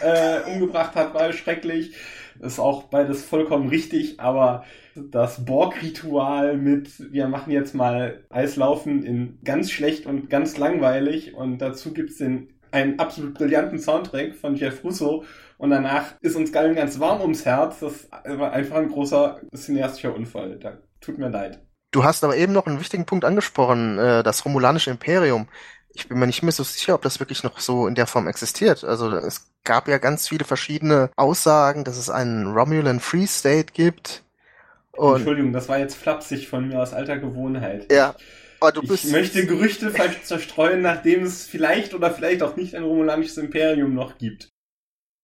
äh, umgebracht hat, war schrecklich. ist auch beides vollkommen richtig, aber das Borg-Ritual mit, wir machen jetzt mal Eislaufen in ganz schlecht und ganz langweilig und dazu gibt's den einen absolut brillanten Soundtrack von Jeff Russo und danach ist uns allen ganz warm ums Herz. Das war einfach ein großer cineastischer Unfall. Da tut mir leid. Du hast aber eben noch einen wichtigen Punkt angesprochen, äh, das romulanische Imperium. Ich bin mir nicht mehr so sicher, ob das wirklich noch so in der Form existiert. Also es gab ja ganz viele verschiedene Aussagen, dass es einen Romulan Free State gibt. Und Entschuldigung, das war jetzt flapsig von mir aus alter Gewohnheit. Ja, aber du bist. Ich möchte Gerüchte zerstreuen, nachdem es vielleicht oder vielleicht auch nicht ein romulanisches Imperium noch gibt.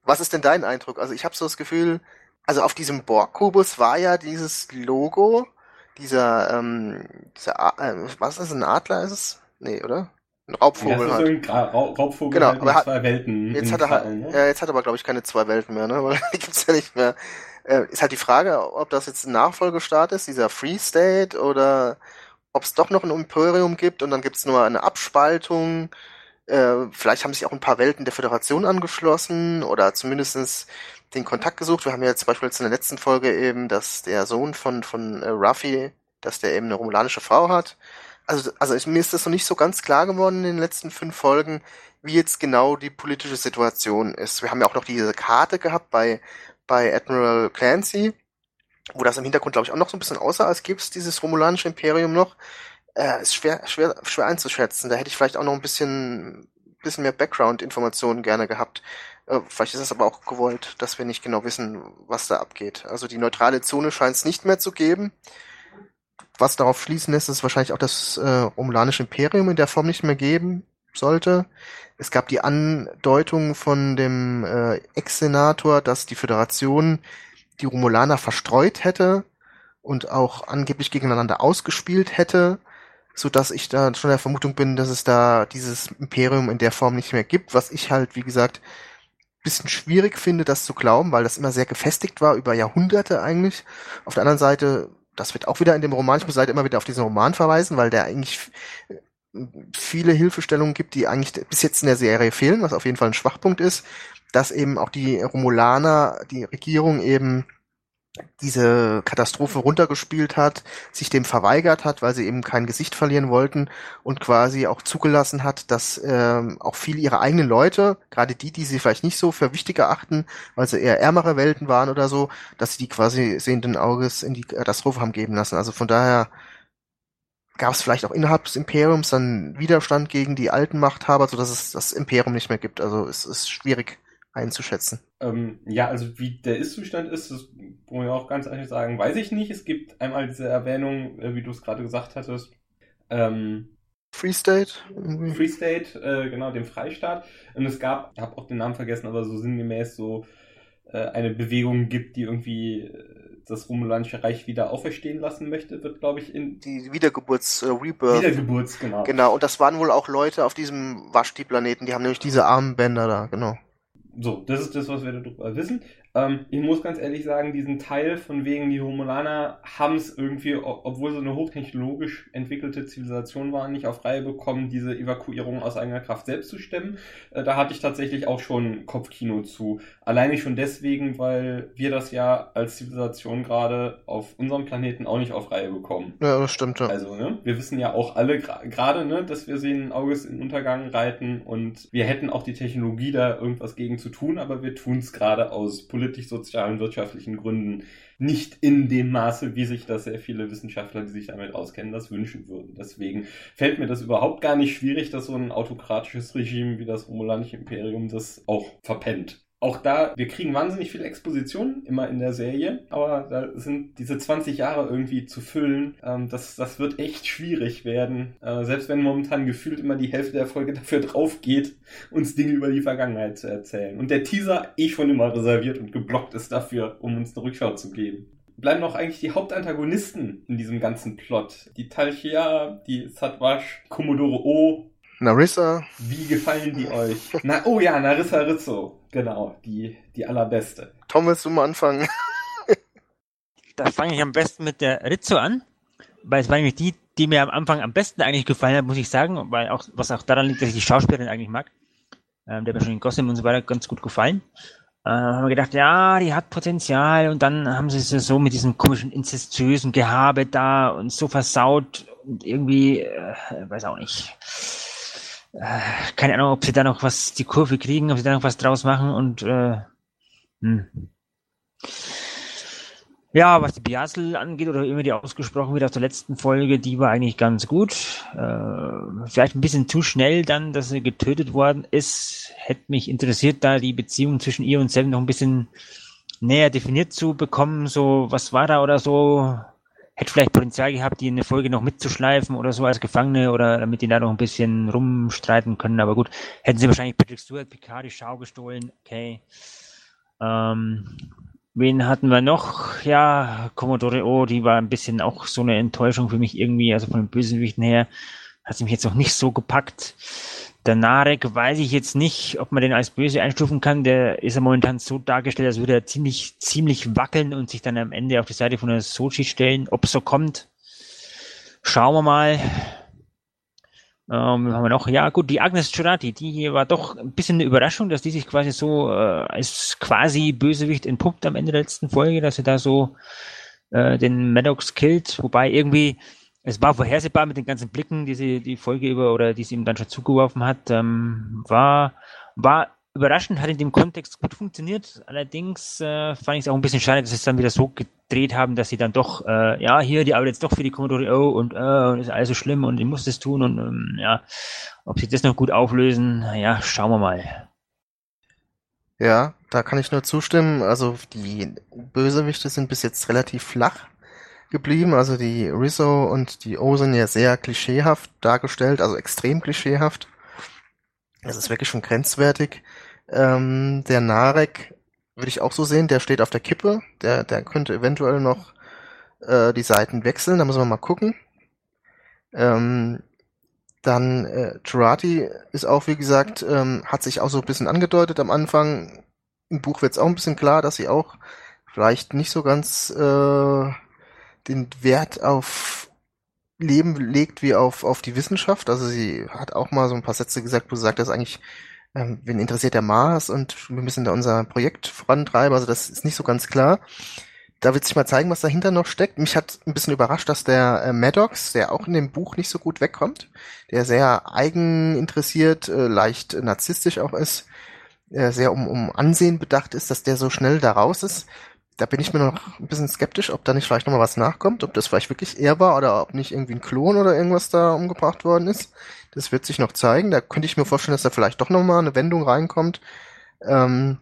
Was ist denn dein Eindruck? Also ich habe so das Gefühl, also auf diesem Borg-Kubus war ja dieses Logo, dieser, ähm, dieser, äh, was ist ein Adler ist es? Nee, oder? Ein Raubvogel ja, halt. Ra Raubvogel genau, halt aber hat, zwei Welten. Jetzt hat er halt, ne? ja, jetzt hat er aber glaube ich keine zwei Welten mehr, ne? *laughs* Weil die gibt's ja nicht mehr. Äh, ist halt die Frage, ob das jetzt ein Nachfolgestaat ist, dieser Free State, oder ob es doch noch ein Imperium gibt und dann gibt's nur eine Abspaltung. Äh, vielleicht haben sich auch ein paar Welten der Föderation angeschlossen oder zumindestens den Kontakt gesucht. Wir haben ja zum Beispiel jetzt in der letzten Folge eben, dass der Sohn von, von äh, Ruffy, dass der eben eine romulanische Frau hat. Also, also ich, mir ist das noch nicht so ganz klar geworden in den letzten fünf Folgen, wie jetzt genau die politische Situation ist. Wir haben ja auch noch diese Karte gehabt bei, bei Admiral Clancy, wo das im Hintergrund, glaube ich, auch noch so ein bisschen aussah, als gäbe es dieses romulanische Imperium noch. Äh, ist schwer, schwer, schwer einzuschätzen. Da hätte ich vielleicht auch noch ein bisschen, bisschen mehr Background-Informationen gerne gehabt. Äh, vielleicht ist es aber auch gewollt, dass wir nicht genau wissen, was da abgeht. Also die neutrale Zone scheint es nicht mehr zu geben. Was darauf schließen lässt, ist wahrscheinlich auch das äh, Romulanische Imperium in der Form nicht mehr geben sollte. Es gab die Andeutung von dem äh, Ex-Senator, dass die Föderation die Romulaner verstreut hätte und auch angeblich gegeneinander ausgespielt hätte, so dass ich da schon der Vermutung bin, dass es da dieses Imperium in der Form nicht mehr gibt, was ich halt, wie gesagt, bisschen schwierig finde, das zu glauben, weil das immer sehr gefestigt war, über Jahrhunderte eigentlich. Auf der anderen Seite, das wird auch wieder in dem Roman, ich muss halt immer wieder auf diesen Roman verweisen, weil der eigentlich viele Hilfestellungen gibt, die eigentlich bis jetzt in der Serie fehlen, was auf jeden Fall ein Schwachpunkt ist, dass eben auch die Romulaner, die Regierung eben diese Katastrophe runtergespielt hat, sich dem verweigert hat, weil sie eben kein Gesicht verlieren wollten und quasi auch zugelassen hat, dass ähm, auch viele ihrer eigenen Leute, gerade die, die sie vielleicht nicht so für wichtig erachten, weil sie eher ärmere Welten waren oder so, dass sie die quasi sehenden Auges in die Katastrophe haben geben lassen. Also von daher gab es vielleicht auch innerhalb des Imperiums dann Widerstand gegen die alten Machthaber, so dass es das Imperium nicht mehr gibt. Also es ist schwierig einzuschätzen. Ähm, ja, also wie der Ist-Zustand ist, das muss ich auch ganz ehrlich sagen, weiß ich nicht. Es gibt einmal diese Erwähnung, äh, wie du es gerade gesagt hattest, ähm, Free State? Free State, äh, genau, dem Freistaat. Und es gab, ich habe auch den Namen vergessen, aber so sinngemäß so äh, eine Bewegung gibt, die irgendwie äh, das Romulanische Reich wieder auferstehen lassen möchte, wird, glaube ich, in... Die Wiedergeburts, äh, Rebirth. Wiedergeburts, genau. Genau, und das waren wohl auch Leute auf diesem Waschti-Planeten, die haben nämlich diese Armbänder da, genau. So, das ist das, was wir darüber wissen. Ähm, ich muss ganz ehrlich sagen, diesen Teil von wegen, die Romulaner haben es irgendwie, obwohl sie eine hochtechnologisch entwickelte Zivilisation waren, nicht auf Reihe bekommen, diese Evakuierung aus eigener Kraft selbst zu stemmen. Äh, da hatte ich tatsächlich auch schon Kopfkino zu. Alleine schon deswegen, weil wir das ja als Zivilisation gerade auf unserem Planeten auch nicht auf Reihe bekommen. Ja, das stimmt. Ja. Also, ne, wir wissen ja auch alle gerade, ne, dass wir sehen Auges in Untergang reiten und wir hätten auch die Technologie da irgendwas gegen zu tun, aber wir tun es gerade aus politischen politisch, sozialen, wirtschaftlichen Gründen nicht in dem Maße, wie sich das sehr viele Wissenschaftler, die sich damit auskennen, das wünschen würden. Deswegen fällt mir das überhaupt gar nicht schwierig, dass so ein autokratisches Regime wie das Romulanische Imperium das auch verpennt auch da, wir kriegen wahnsinnig viel Exposition immer in der Serie, aber da sind diese 20 Jahre irgendwie zu füllen, ähm, das, das wird echt schwierig werden. Äh, selbst wenn momentan gefühlt immer die Hälfte der Folge *laughs* dafür drauf geht, uns Dinge über die Vergangenheit zu erzählen. Und der Teaser eh schon immer reserviert und geblockt ist dafür, um uns eine Rückschau zu geben bleiben noch eigentlich die Hauptantagonisten in diesem ganzen Plot. Die Talchia, die Satwash, Commodore O. Narissa. Wie gefallen die euch? Na, oh ja, Narissa Rizzo. Genau, die, die allerbeste. Tom, willst du mal anfangen? da fange ich am besten mit der Rizzo an, weil es war nämlich die, die mir am Anfang am besten eigentlich gefallen hat, muss ich sagen, weil auch, was auch daran liegt, dass ich die Schauspielerin eigentlich mag. Ähm, der hat mir schon in Gotham und so weiter ganz gut gefallen. äh, haben wir gedacht, ja, die hat Potenzial und dann haben sie es so mit diesem komischen inzestiösen Gehabe da und so versaut und irgendwie, äh, weiß auch nicht. Äh, keine Ahnung, ob sie da noch was, die Kurve kriegen, ob sie da noch was draus machen und äh, hm. Ja, was die Biasel angeht oder immer die ausgesprochen wird aus der letzten Folge, die war eigentlich ganz gut. Äh, vielleicht ein bisschen zu schnell dann, dass sie getötet worden ist. Hätte mich interessiert, da die Beziehung zwischen ihr und Sam noch ein bisschen näher definiert zu bekommen. So, was war da oder so? Hätte vielleicht Potenzial gehabt, die in der Folge noch mitzuschleifen oder so als Gefangene oder damit die da noch ein bisschen rumstreiten können. Aber gut, hätten sie wahrscheinlich Patrick Stewart, Picard die Schau gestohlen. Okay. Ähm, Wen hatten wir noch? Ja, Commodore O, die war ein bisschen auch so eine Enttäuschung für mich irgendwie, also von den Bösewichten her. Hat sie mich jetzt noch nicht so gepackt. Der Narek weiß ich jetzt nicht, ob man den als böse einstufen kann. Der ist ja momentan so dargestellt, als würde er ziemlich, ziemlich wackeln und sich dann am Ende auf die Seite von der Sochi stellen. Ob es so kommt, schauen wir mal. Ähm, haben wir noch? Ja, gut, die Agnes Jurati, die war doch ein bisschen eine Überraschung, dass die sich quasi so äh, als quasi Bösewicht entpuppt am Ende der letzten Folge, dass sie da so äh, den Maddox killt, wobei irgendwie es war vorhersehbar mit den ganzen Blicken, die sie die Folge über oder die sie ihm dann schon zugeworfen hat, ähm, war war überraschend, hat in dem Kontext gut funktioniert. Allerdings äh, fand ich es auch ein bisschen schade, dass sie es dann wieder so gedreht haben, dass sie dann doch, äh, ja, hier, die arbeitet jetzt doch für die Commodore O und äh, ist alles so schlimm und ich muss das tun und ähm, ja, ob sie das noch gut auflösen, ja, schauen wir mal. Ja, da kann ich nur zustimmen. Also die Bösewichte sind bis jetzt relativ flach geblieben. Also die Rizzo und die O sind ja sehr klischeehaft dargestellt, also extrem klischeehaft. Es ist wirklich schon grenzwertig. Ähm, der Narek würde ich auch so sehen, der steht auf der Kippe. Der, der könnte eventuell noch äh, die Seiten wechseln, da müssen wir mal gucken. Ähm, dann äh, Jurati ist auch, wie gesagt, ähm, hat sich auch so ein bisschen angedeutet am Anfang. Im Buch wird es auch ein bisschen klar, dass sie auch vielleicht nicht so ganz äh, den Wert auf Leben legt wie auf, auf die Wissenschaft. Also sie hat auch mal so ein paar Sätze gesagt, wo sie sagt, dass eigentlich ähm, wen interessiert der Mars und wir müssen da unser Projekt vorantreiben. Also das ist nicht so ganz klar. Da wird sich mal zeigen, was dahinter noch steckt. Mich hat ein bisschen überrascht, dass der äh, Maddox, der auch in dem Buch nicht so gut wegkommt, der sehr eigeninteressiert, äh, leicht narzisstisch auch ist, äh, sehr um, um Ansehen bedacht ist, dass der so schnell da raus ist. Da bin ich mir noch ein bisschen skeptisch, ob da nicht vielleicht nochmal was nachkommt, ob das vielleicht wirklich er war oder ob nicht irgendwie ein Klon oder irgendwas da umgebracht worden ist. Das wird sich noch zeigen. Da könnte ich mir vorstellen, dass da vielleicht doch nochmal eine Wendung reinkommt. Ähm,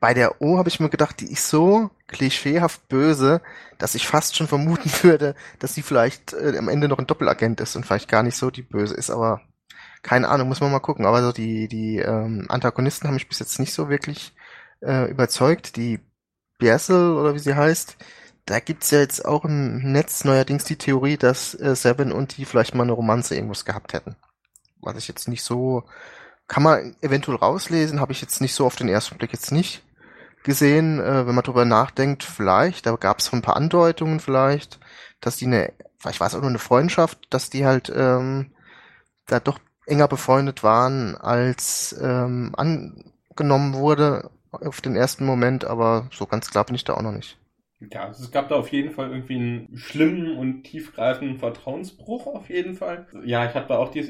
bei der O habe ich mir gedacht, die ist so klischeehaft böse, dass ich fast schon vermuten *laughs* würde, dass sie vielleicht äh, am Ende noch ein Doppelagent ist und vielleicht gar nicht so die böse ist, aber keine Ahnung, muss man mal gucken. Aber so die, die ähm, Antagonisten haben mich bis jetzt nicht so wirklich äh, überzeugt. Die Biasel oder wie sie heißt, da gibt's ja jetzt auch im Netz neuerdings die Theorie, dass äh, Seven und die vielleicht mal eine Romanze irgendwas gehabt hätten. Was ich jetzt nicht so, kann man eventuell rauslesen, habe ich jetzt nicht so auf den ersten Blick jetzt nicht gesehen. Äh, wenn man drüber nachdenkt, vielleicht, da gab's so ein paar Andeutungen vielleicht, dass die eine, vielleicht war es auch nur eine Freundschaft, dass die halt ähm, da doch enger befreundet waren, als ähm, angenommen wurde auf den ersten Moment, aber so ganz klar bin ich da auch noch nicht. Ja, also es gab da auf jeden Fall irgendwie einen schlimmen und tiefgreifenden Vertrauensbruch auf jeden Fall. Ja, ich habe da auch die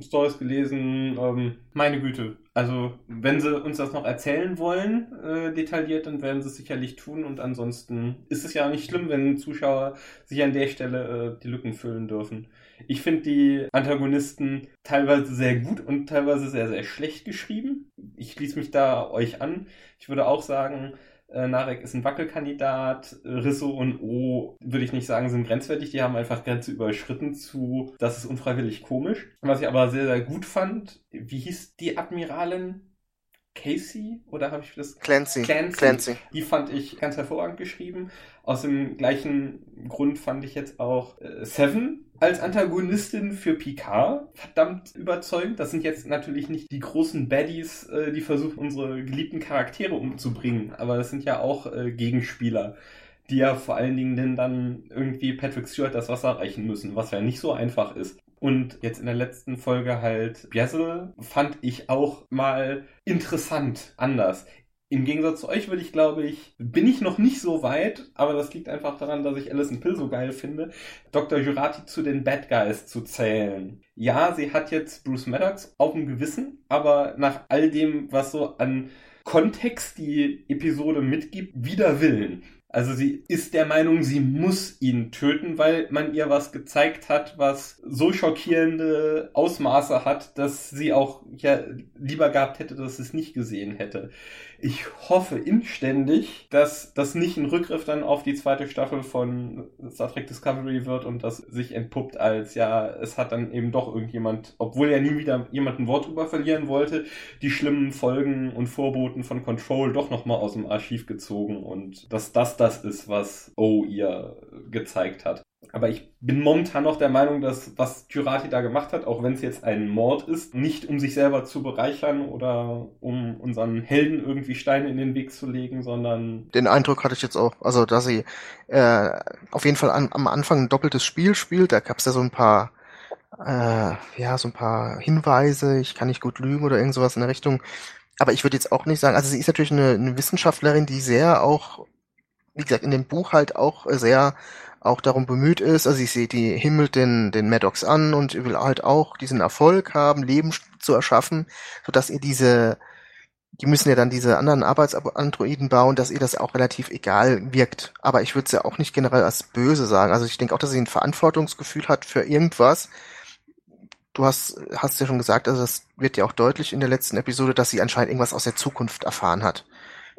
Stories gelesen. Ähm, meine Güte. Also, wenn sie uns das noch erzählen wollen, äh, detailliert, dann werden sie es sicherlich tun. Und ansonsten ist es ja nicht schlimm, wenn Zuschauer sich an der Stelle äh, die Lücken füllen dürfen. Ich finde die Antagonisten teilweise sehr gut und teilweise sehr, sehr schlecht geschrieben. Ich schließe mich da euch an. Ich würde auch sagen, äh, Narek ist ein Wackelkandidat. Risso und O, würde ich nicht sagen, sind grenzwertig. Die haben einfach Grenze überschritten zu, das ist unfreiwillig komisch. Was ich aber sehr, sehr gut fand, wie hieß die Admiralin? Casey oder habe ich das? Clancy. Clancy. Clancy. Die fand ich ganz hervorragend geschrieben. Aus dem gleichen Grund fand ich jetzt auch äh, Seven als Antagonistin für Picard verdammt überzeugend. Das sind jetzt natürlich nicht die großen Baddies, äh, die versuchen, unsere geliebten Charaktere umzubringen, aber das sind ja auch äh, Gegenspieler, die ja vor allen Dingen dann irgendwie Patrick Stewart das Wasser reichen müssen, was ja nicht so einfach ist. Und jetzt in der letzten Folge halt Biazel fand ich auch mal interessant anders Im Gegensatz zu euch würde ich, glaube ich, bin ich noch nicht so weit, aber das liegt einfach daran, dass ich Alison Pill so geil finde, Dr. Jurati zu den Bad Guys zu zählen. Ja, sie hat jetzt Bruce Maddox auf dem Gewissen, aber nach all dem, was so an Kontext die Episode mitgibt, wider Willen. Also sie ist der Meinung, sie muss ihn töten, weil man ihr was gezeigt hat, was so schockierende Ausmaße hat, dass sie auch ja lieber gehabt hätte, dass sie es nicht gesehen hätte. Ich hoffe inständig, dass das nicht ein Rückgriff dann auf die zweite Staffel von Star Trek Discovery wird und das sich entpuppt als, ja, es hat dann eben doch irgendjemand, obwohl er nie wieder jemand ein Wort drüber verlieren wollte, die schlimmen Folgen und Vorboten von Control doch nochmal aus dem Archiv gezogen und dass das das ist, was O ihr gezeigt hat. Aber ich bin momentan noch der Meinung, dass was Jurati da gemacht hat, auch wenn es jetzt ein Mord ist, nicht um sich selber zu bereichern oder um unseren Helden irgendwie Steine in den Weg zu legen, sondern. Den Eindruck hatte ich jetzt auch, also dass sie äh, auf jeden Fall an, am Anfang ein doppeltes Spiel spielt. Da gab es ja so ein paar, äh, ja, so ein paar Hinweise, ich kann nicht gut lügen oder irgend sowas in der Richtung. Aber ich würde jetzt auch nicht sagen, also sie ist natürlich eine, eine Wissenschaftlerin, die sehr auch, wie gesagt, in dem Buch halt auch sehr auch darum bemüht ist. Also ich sehe, die himmelt den, den Maddox an und will halt auch diesen Erfolg haben, Leben zu erschaffen, sodass ihr diese, die müssen ja dann diese anderen Arbeitsandroiden bauen, dass ihr das auch relativ egal wirkt. Aber ich würde es ja auch nicht generell als böse sagen. Also ich denke auch, dass sie ein Verantwortungsgefühl hat für irgendwas. Du hast, hast ja schon gesagt, also das wird ja auch deutlich in der letzten Episode, dass sie anscheinend irgendwas aus der Zukunft erfahren hat.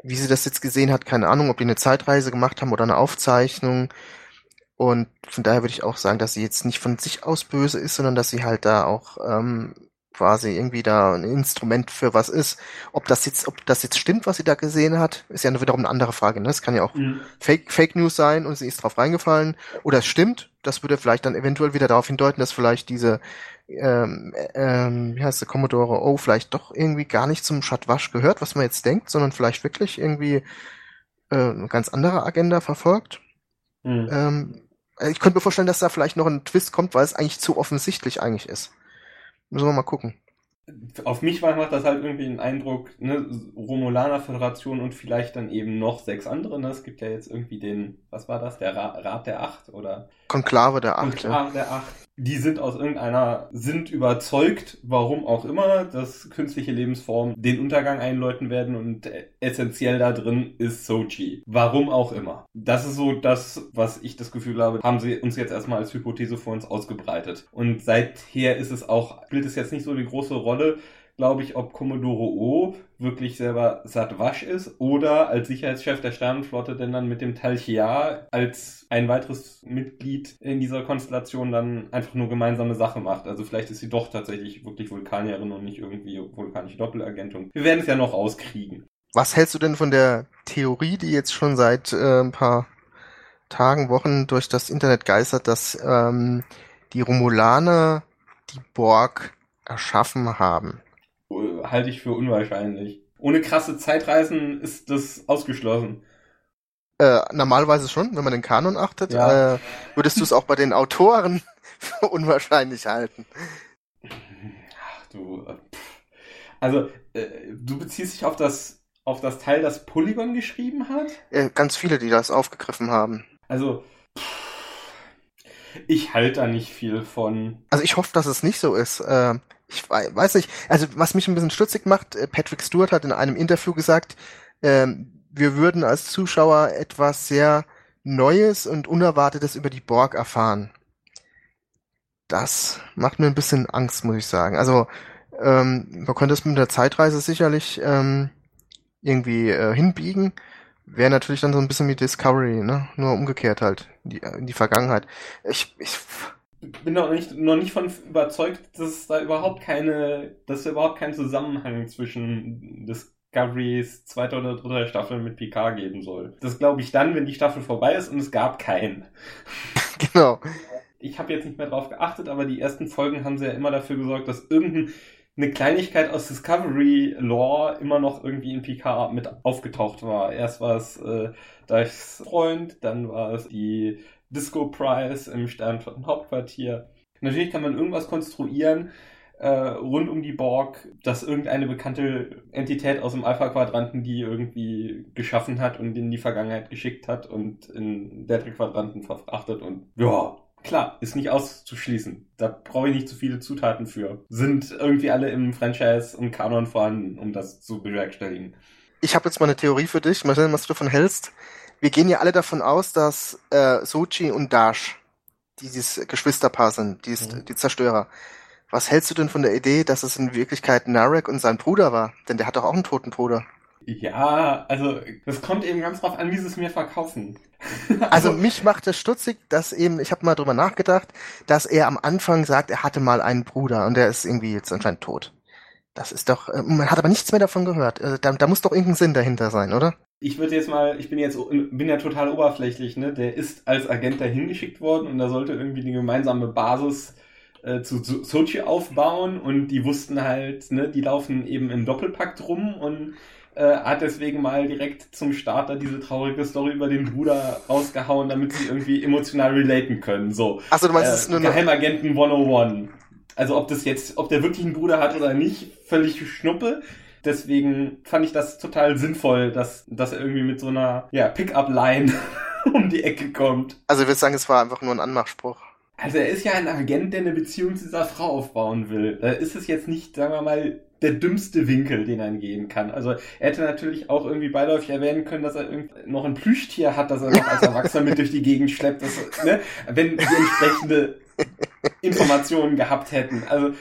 Wie sie das jetzt gesehen hat, keine Ahnung, ob die eine Zeitreise gemacht haben oder eine Aufzeichnung und von daher würde ich auch sagen, dass sie jetzt nicht von sich aus böse ist, sondern dass sie halt da auch ähm, quasi irgendwie da ein Instrument für was ist. Ob das jetzt, ob das jetzt stimmt, was sie da gesehen hat, ist ja wiederum eine andere Frage. Ne? Es kann ja auch mhm. Fake, Fake News sein und sie ist drauf reingefallen. Oder es stimmt. Das würde vielleicht dann eventuell wieder darauf hindeuten, dass vielleicht diese, ähm, ähm, wie heißt der Commodore O, vielleicht doch irgendwie gar nicht zum Chatwasch gehört, was man jetzt denkt, sondern vielleicht wirklich irgendwie äh, eine ganz andere Agenda verfolgt. Mhm. Ähm, äh, ich könnte mir vorstellen, dass da vielleicht noch ein Twist kommt, weil es eigentlich zu offensichtlich eigentlich ist. Müssen wir mal gucken. Auf mich macht das halt irgendwie einen Eindruck, ne, Romulaner Föderation und vielleicht dann eben noch sechs andere. Ne? Es gibt ja jetzt irgendwie den, was war das, der Ra Rat der Acht oder? Konklave der Acht. Konklave ja. der Acht die sind aus irgendeiner, sind überzeugt, warum auch immer, dass künstliche Lebensformen den Untergang einläuten werden und essentiell da drin ist Sochi. Warum auch immer. Das ist so das, was ich das Gefühl habe, haben sie uns jetzt erstmal als Hypothese vor uns ausgebreitet. Und seither ist es auch, spielt es jetzt nicht so eine große Rolle, glaube ich, ob Commodore O wirklich selber Satwasch ist oder als Sicherheitschef der Sternenflotte denn dann mit dem Tal Chia als ein weiteres Mitglied in dieser Konstellation dann einfach nur gemeinsame Sache macht. Also vielleicht ist sie doch tatsächlich wirklich Vulkanierin und nicht irgendwie vulkanische Doppelagentin. Wir werden es ja noch rauskriegen. Was hältst du denn von der Theorie, die jetzt schon seit äh, ein paar Tagen, Wochen durch das Internet geistert, dass ähm, die Romulaner die Borg erschaffen haben? Halte ich für unwahrscheinlich. Ohne krasse Zeitreisen ist das ausgeschlossen. Äh, normalerweise schon, wenn man den Kanon achtet. Ja. Äh, würdest du es auch bei den Autoren *laughs* für unwahrscheinlich halten? Ach du. Äh, also, äh, du beziehst dich auf das, auf das Teil, das Polygon geschrieben hat? Äh, ganz viele, die das aufgegriffen haben. Also, ich halte da nicht viel von. Also ich hoffe, dass es nicht so ist. Äh, ich weiß nicht, also was mich ein bisschen stutzig macht, äh, Patrick Stewart hat in einem Interview gesagt, ähm, wir würden als Zuschauer etwas sehr Neues und Unerwartetes über die Borg erfahren. Das macht mir ein bisschen Angst, muss ich sagen. Also ähm, man könnte es mit der Zeitreise sicherlich ähm, irgendwie äh, hinbiegen. Wäre natürlich dann so ein bisschen wie Discovery, ne? Nur umgekehrt halt, in die, in die Vergangenheit. Ich, ich bin noch nicht, noch nicht von überzeugt, dass es da überhaupt keine, dass es überhaupt keinen Zusammenhang zwischen Discoverys zweiter oder dritter Staffel mit Picard geben soll. Das glaube ich dann, wenn die Staffel vorbei ist und es gab keinen. *laughs* Genau. Ich habe jetzt nicht mehr drauf geachtet, aber die ersten Folgen haben sie ja immer dafür gesorgt, dass irgendeine Kleinigkeit aus Discovery Lore immer noch irgendwie in Picard mit aufgetaucht war. Erst war es äh, Dives Freund, dann war es die Disco Prize im Sternflotten Hauptquartier. Natürlich kann man irgendwas konstruieren, äh, rund um die Borg, dass irgendeine bekannte Entität aus dem Alpha-Quadranten die irgendwie geschaffen hat und in die Vergangenheit geschickt hat und in Delta-Quadranten verfrachtet und ja, klar, ist nicht auszuschließen. Da brauche ich nicht zu viele Zutaten für. Sind irgendwie alle im Franchise und Kanon vorhanden, um das zu bewerkstelligen. Ich habe jetzt mal eine Theorie für dich, mal sehen, was du davon hältst. Wir gehen ja alle davon aus, dass äh, Sochi und Dash dieses Geschwisterpaar sind, die, mhm. die Zerstörer. Was hältst du denn von der Idee, dass es in Wirklichkeit Narek und sein Bruder war? Denn der hat doch auch einen toten Bruder. Ja, also das kommt eben ganz drauf an, wie sie es mir verkaufen. also, *laughs* also mich macht es stutzig, dass eben, ich habe mal drüber nachgedacht, dass er am Anfang sagt, er hatte mal einen Bruder und der ist irgendwie jetzt anscheinend tot. Das ist doch, äh, man hat aber nichts mehr davon gehört. Äh, da, da muss doch irgendein Sinn dahinter sein, oder? Ich würde jetzt mal, ich bin jetzt, bin ja total oberflächlich, ne? Der ist als Agent dahin geschickt worden und da sollte irgendwie eine gemeinsame Basis äh, zu Sochi aufbauen und die wussten halt, ne, die laufen eben im Doppelpakt rum und äh, hat deswegen mal direkt zum Starter diese traurige Story über den Bruder rausgehauen, damit sie irgendwie emotional relaten können. So. Achso, du meinst, äh, es ist nur Geheimagenten 101. Also ob das jetzt, ob der wirklich einen Bruder hat oder nicht, völlig Schnuppe. Deswegen fand ich das total sinnvoll, dass, dass er irgendwie mit so einer ja, Pickup-Line *laughs* um die Ecke kommt. Also ich würde sagen, es war einfach nur ein Anmachspruch. Also er ist ja ein Agent, der eine Beziehung zu dieser Frau aufbauen will. Da ist es jetzt nicht, sagen wir mal, der dümmste Winkel, den er gehen kann. Also er hätte natürlich auch irgendwie beiläufig erwähnen können, dass er noch ein Plüschtier hat, das er noch als Erwachsener mit durch die Gegend schleppt. Das, ne? Wenn die entsprechende Informationen gehabt hätten. Also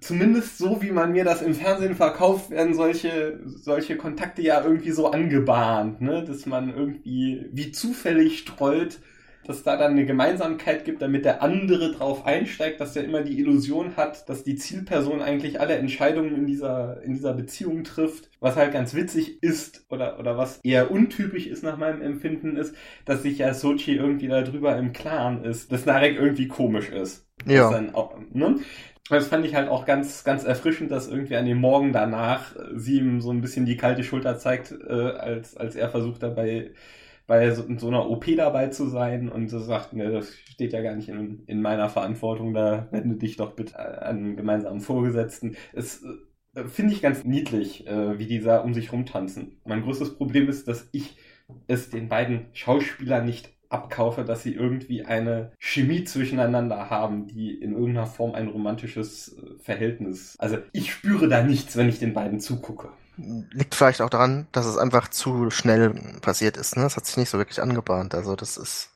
zumindest so, wie man mir das im Fernsehen verkauft, werden solche, solche Kontakte ja irgendwie so angebahnt, ne? dass man irgendwie wie zufällig streut, dass da dann eine Gemeinsamkeit gibt, damit der andere drauf einsteigt, dass der immer die Illusion hat, dass die Zielperson eigentlich alle Entscheidungen in dieser, in dieser Beziehung trifft. Was halt ganz witzig ist oder, oder was eher untypisch ist nach meinem Empfinden ist, dass sich ja Sochi irgendwie darüber im Klaren ist, dass Narek irgendwie komisch ist. Ja. Dann auch, ne? Das fand ich halt auch ganz, ganz erfrischend, dass irgendwie an dem Morgen danach sie ihm so ein bisschen die kalte Schulter zeigt, äh, als, als er versucht dabei bei so, in so einer OP dabei zu sein und so sagt, ne, das steht ja gar nicht in, in meiner Verantwortung, da wende dich doch bitte an einen gemeinsamen Vorgesetzten. Es äh, finde ich ganz niedlich, äh, wie die da um sich rumtanzen. Mein größtes Problem ist, dass ich es den beiden Schauspielern nicht abkaufe, dass sie irgendwie eine Chemie zwischeneinander haben, die in irgendeiner Form ein romantisches äh, Verhältnis. Also ich spüre da nichts, wenn ich den beiden zugucke liegt vielleicht auch daran, dass es einfach zu schnell passiert ist. Ne? Das hat sich nicht so wirklich angebahnt. Also das ist,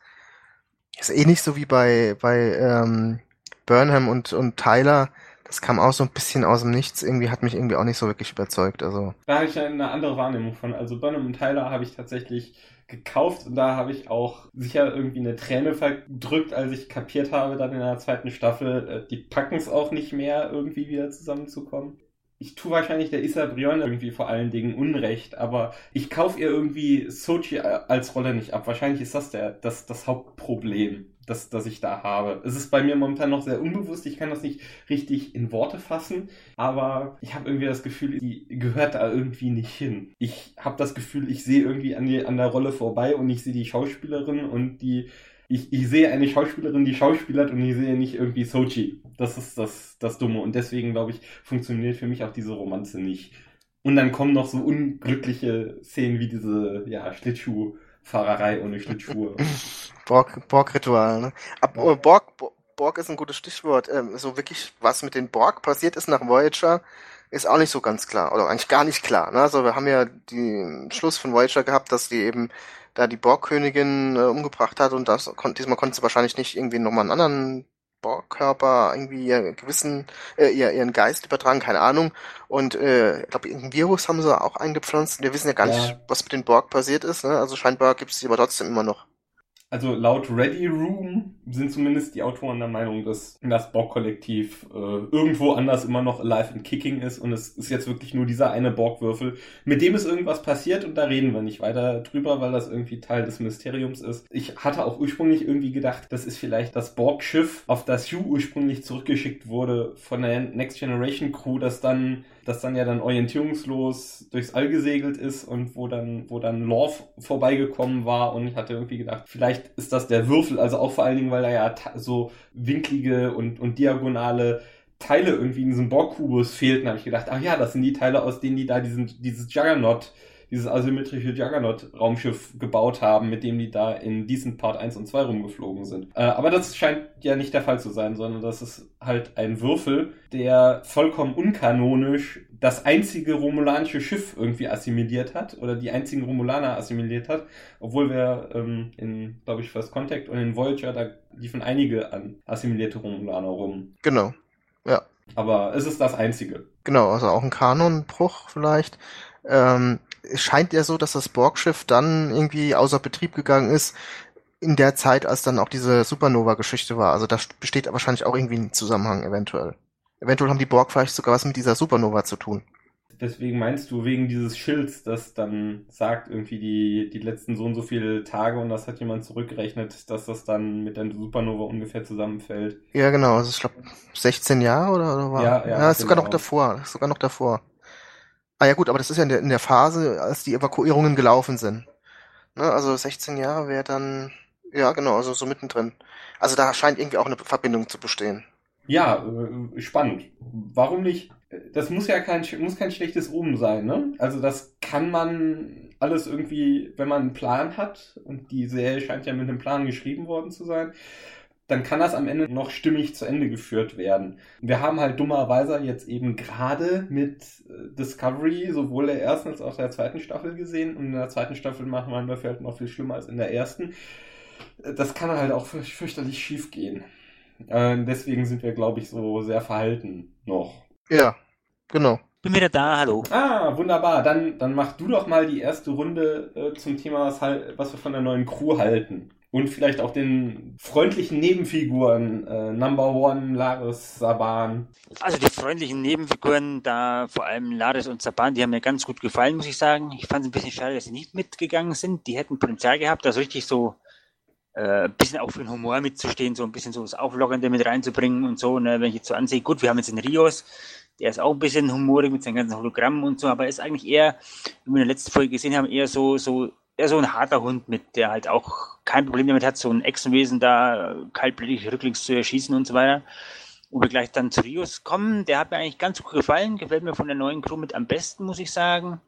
ist eh nicht so wie bei, bei ähm, Burnham und, und Tyler. Das kam auch so ein bisschen aus dem Nichts. Irgendwie hat mich irgendwie auch nicht so wirklich überzeugt. Also da habe ich eine andere Wahrnehmung von. Also Burnham und Tyler habe ich tatsächlich gekauft und da habe ich auch sicher irgendwie eine Träne verdrückt, als ich kapiert habe, dann in der zweiten Staffel, äh, die packen es auch nicht mehr, irgendwie wieder zusammenzukommen ich tue wahrscheinlich der Issa Brion irgendwie vor allen Dingen Unrecht, aber ich kaufe ihr irgendwie Sochi als Rolle nicht ab. Wahrscheinlich ist das der, das, das Hauptproblem, das, das ich da habe. Es ist bei mir momentan noch sehr unbewusst, ich kann das nicht richtig in Worte fassen, aber ich habe irgendwie das Gefühl, die gehört da irgendwie nicht hin. Ich habe das Gefühl, ich sehe irgendwie an, die, an der Rolle vorbei und ich sehe die Schauspielerin und die ich, ich sehe eine Schauspielerin, die schauspielert und ich sehe nicht irgendwie Sochi. Das ist das, das Dumme. Und deswegen, glaube ich, funktioniert für mich auch diese Romanze nicht. Und dann kommen noch so unglückliche Szenen wie diese, ja, Schlittschuhfahrerei ohne Schlittschuhe. *laughs* Borg, Borg-Ritual, ne? Ab, ja. Borg, Borg ist ein gutes Stichwort. Ähm, so wirklich, was mit den Borg passiert ist nach Voyager, ist auch nicht so ganz klar. Oder eigentlich gar nicht klar. Ne? Also wir haben ja den Schluss von Voyager gehabt, dass die eben da die Borgkönigin äh, umgebracht hat und das kon diesmal konnte sie wahrscheinlich nicht irgendwie nochmal einen anderen Borgkörper irgendwie ihr Gewissen, äh, ihr, ihren Geist übertragen, keine Ahnung. Und äh, ich glaube, irgendein Virus haben sie auch eingepflanzt. Wir wissen ja gar ja. nicht, was mit den Borg passiert ist. Ne? Also scheinbar gibt es sie aber trotzdem immer noch. Also laut Ready Room sind zumindest die Autoren der Meinung, dass das Borg-Kollektiv äh, irgendwo anders immer noch alive and kicking ist und es ist jetzt wirklich nur dieser eine Borg-Würfel, mit dem ist irgendwas passiert und da reden wir nicht weiter drüber, weil das irgendwie Teil des Mysteriums ist. Ich hatte auch ursprünglich irgendwie gedacht, das ist vielleicht das Borg-Schiff, auf das Hugh ursprünglich zurückgeschickt wurde von der Next Generation Crew, das dann das dann ja dann orientierungslos durchs All gesegelt ist und wo dann, wo dann Lorf vorbeigekommen war und ich hatte irgendwie gedacht, vielleicht ist das der Würfel, also auch vor allen Dingen, weil er ja so winklige und, und diagonale Teile irgendwie in diesem Borg-Kubus fehlten, habe ich gedacht, ach ja, das sind die Teile, aus denen die da diesen, dieses Juggernaut dieses asymmetrische Juggernaut-Raumschiff gebaut haben, mit dem die da in Decent Part 1 und 2 rumgeflogen sind. Äh, aber das scheint ja nicht der Fall zu sein, sondern das ist halt ein Würfel, der vollkommen unkanonisch das einzige romulanische Schiff irgendwie assimiliert hat oder die einzigen Romulaner assimiliert hat, obwohl wir ähm, in, glaube ich, First Contact und in Voyager, da liefen einige an assimilierte Romulaner rum. Genau, ja. Aber es ist das einzige. Genau, also auch ein Kanonbruch vielleicht. Ähm, es scheint ja so, dass das Borgschiff dann irgendwie außer Betrieb gegangen ist in der Zeit, als dann auch diese Supernova-Geschichte war. Also da besteht wahrscheinlich auch irgendwie ein Zusammenhang eventuell. Eventuell haben die Borg vielleicht sogar was mit dieser Supernova zu tun. Deswegen meinst du wegen dieses Schilds, das dann sagt irgendwie die, die letzten so und so viele Tage und das hat jemand zurückgerechnet, dass das dann mit der Supernova ungefähr zusammenfällt? Ja, genau. Also ich glaube 16 Jahre oder, oder war? Ja, ja, ja ist sogar noch genau. davor. Sogar noch davor. Ah ja gut, aber das ist ja in der, in der Phase, als die Evakuierungen gelaufen sind. Ne, also 16 Jahre wäre dann, ja genau, also so mittendrin. Also da scheint irgendwie auch eine Verbindung zu bestehen. Ja, äh, spannend. Warum nicht? Das muss ja kein, muss kein schlechtes Omen sein, ne? Also das kann man alles irgendwie, wenn man einen Plan hat, und die Serie scheint ja mit einem Plan geschrieben worden zu sein, dann kann das am Ende noch stimmig zu Ende geführt werden. Wir haben halt dummerweise jetzt eben gerade mit äh, Discovery sowohl der ersten als auch der zweiten Staffel gesehen und in der zweiten Staffel machen wir halt noch viel schlimmer als in der ersten. Das kann halt auch fürchterlich schief gehen. Äh, deswegen sind wir, glaube ich, so sehr verhalten noch. Ja, genau. Bin wieder da, hallo. Ah, wunderbar. Dann, dann mach du doch mal die erste Runde äh, zum Thema, was, halt, was wir von der neuen Crew halten und vielleicht auch den freundlichen Nebenfiguren äh, Number One, Laris, Saban. Also die freundlichen Nebenfiguren, da vor allem Laris und Saban, die haben mir ganz gut gefallen, muss ich sagen. Ich fand es ein bisschen schade, dass sie nicht mitgegangen sind. Die hätten Potenzial gehabt, also richtig so äh, bisschen auch für den Humor mitzustehen, so ein bisschen so das Auflockernde mit reinzubringen und so. Ne? Wenn ich jetzt so ansehe, gut, wir haben jetzt den Rios, der ist auch ein bisschen humorig mit seinen ganzen Hologrammen und so, aber ist eigentlich eher, wie wir in der letzten Folge gesehen haben, eher so, so eher so ein harter Hund mit, der halt auch kein Problem damit hat, so ein Echsenwesen da kaltblütig rücklings zu erschießen und so weiter. Und wir gleich dann zu Rios kommen, der hat mir eigentlich ganz gut gefallen, gefällt mir von der neuen Crew mit am besten, muss ich sagen.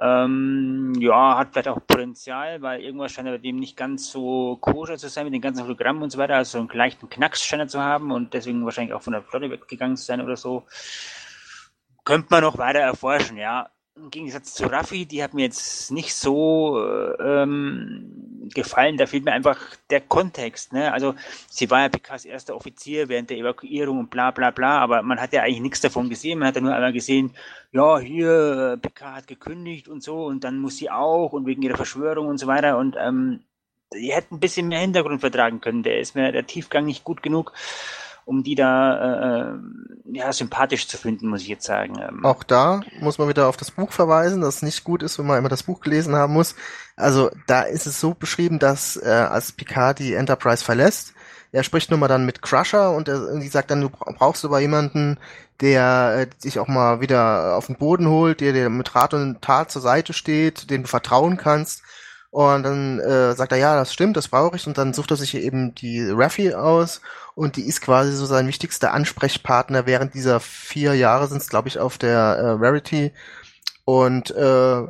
Ähm, ja, hat vielleicht auch Potenzial, weil irgendwas scheint bei dem nicht ganz so koscher zu sein mit den ganzen Hologrammen und so weiter, also so einen leichten Knacks scheint er zu haben und deswegen wahrscheinlich auch von der Flotte weggegangen zu sein oder so. Könnte man noch weiter erforschen, ja im Gegensatz zu Raffi, die hat mir jetzt nicht so ähm, gefallen. Da fehlt mir einfach der Kontext. Ne? Also sie war ja Picards erster Offizier während der Evakuierung und bla bla bla, aber man hat ja eigentlich nichts davon gesehen. Man hat ja nur einmal gesehen, ja, hier, Picard hat gekündigt und so und dann muss sie auch und wegen ihrer Verschwörung und so weiter. Und ähm, die hätten ein bisschen mehr Hintergrund vertragen können. Der ist mir der Tiefgang nicht gut genug um die da äh, ja, sympathisch zu finden, muss ich jetzt sagen. Ähm. Auch da muss man wieder auf das Buch verweisen, dass es nicht gut ist, wenn man immer das Buch gelesen haben muss. Also da ist es so beschrieben, dass äh, als Picard die Enterprise verlässt, er spricht nur mal dann mit Crusher und er die sagt dann, du brauchst aber jemanden, der äh, dich auch mal wieder auf den Boden holt, der dir mit Rat und Tat zur Seite steht, dem du vertrauen kannst. Und dann äh, sagt er, ja, das stimmt, das brauche ich. Und dann sucht er sich eben die Raffi aus und die ist quasi so sein wichtigster Ansprechpartner während dieser vier Jahre sind es, glaube ich, auf der äh, Rarity. Und äh,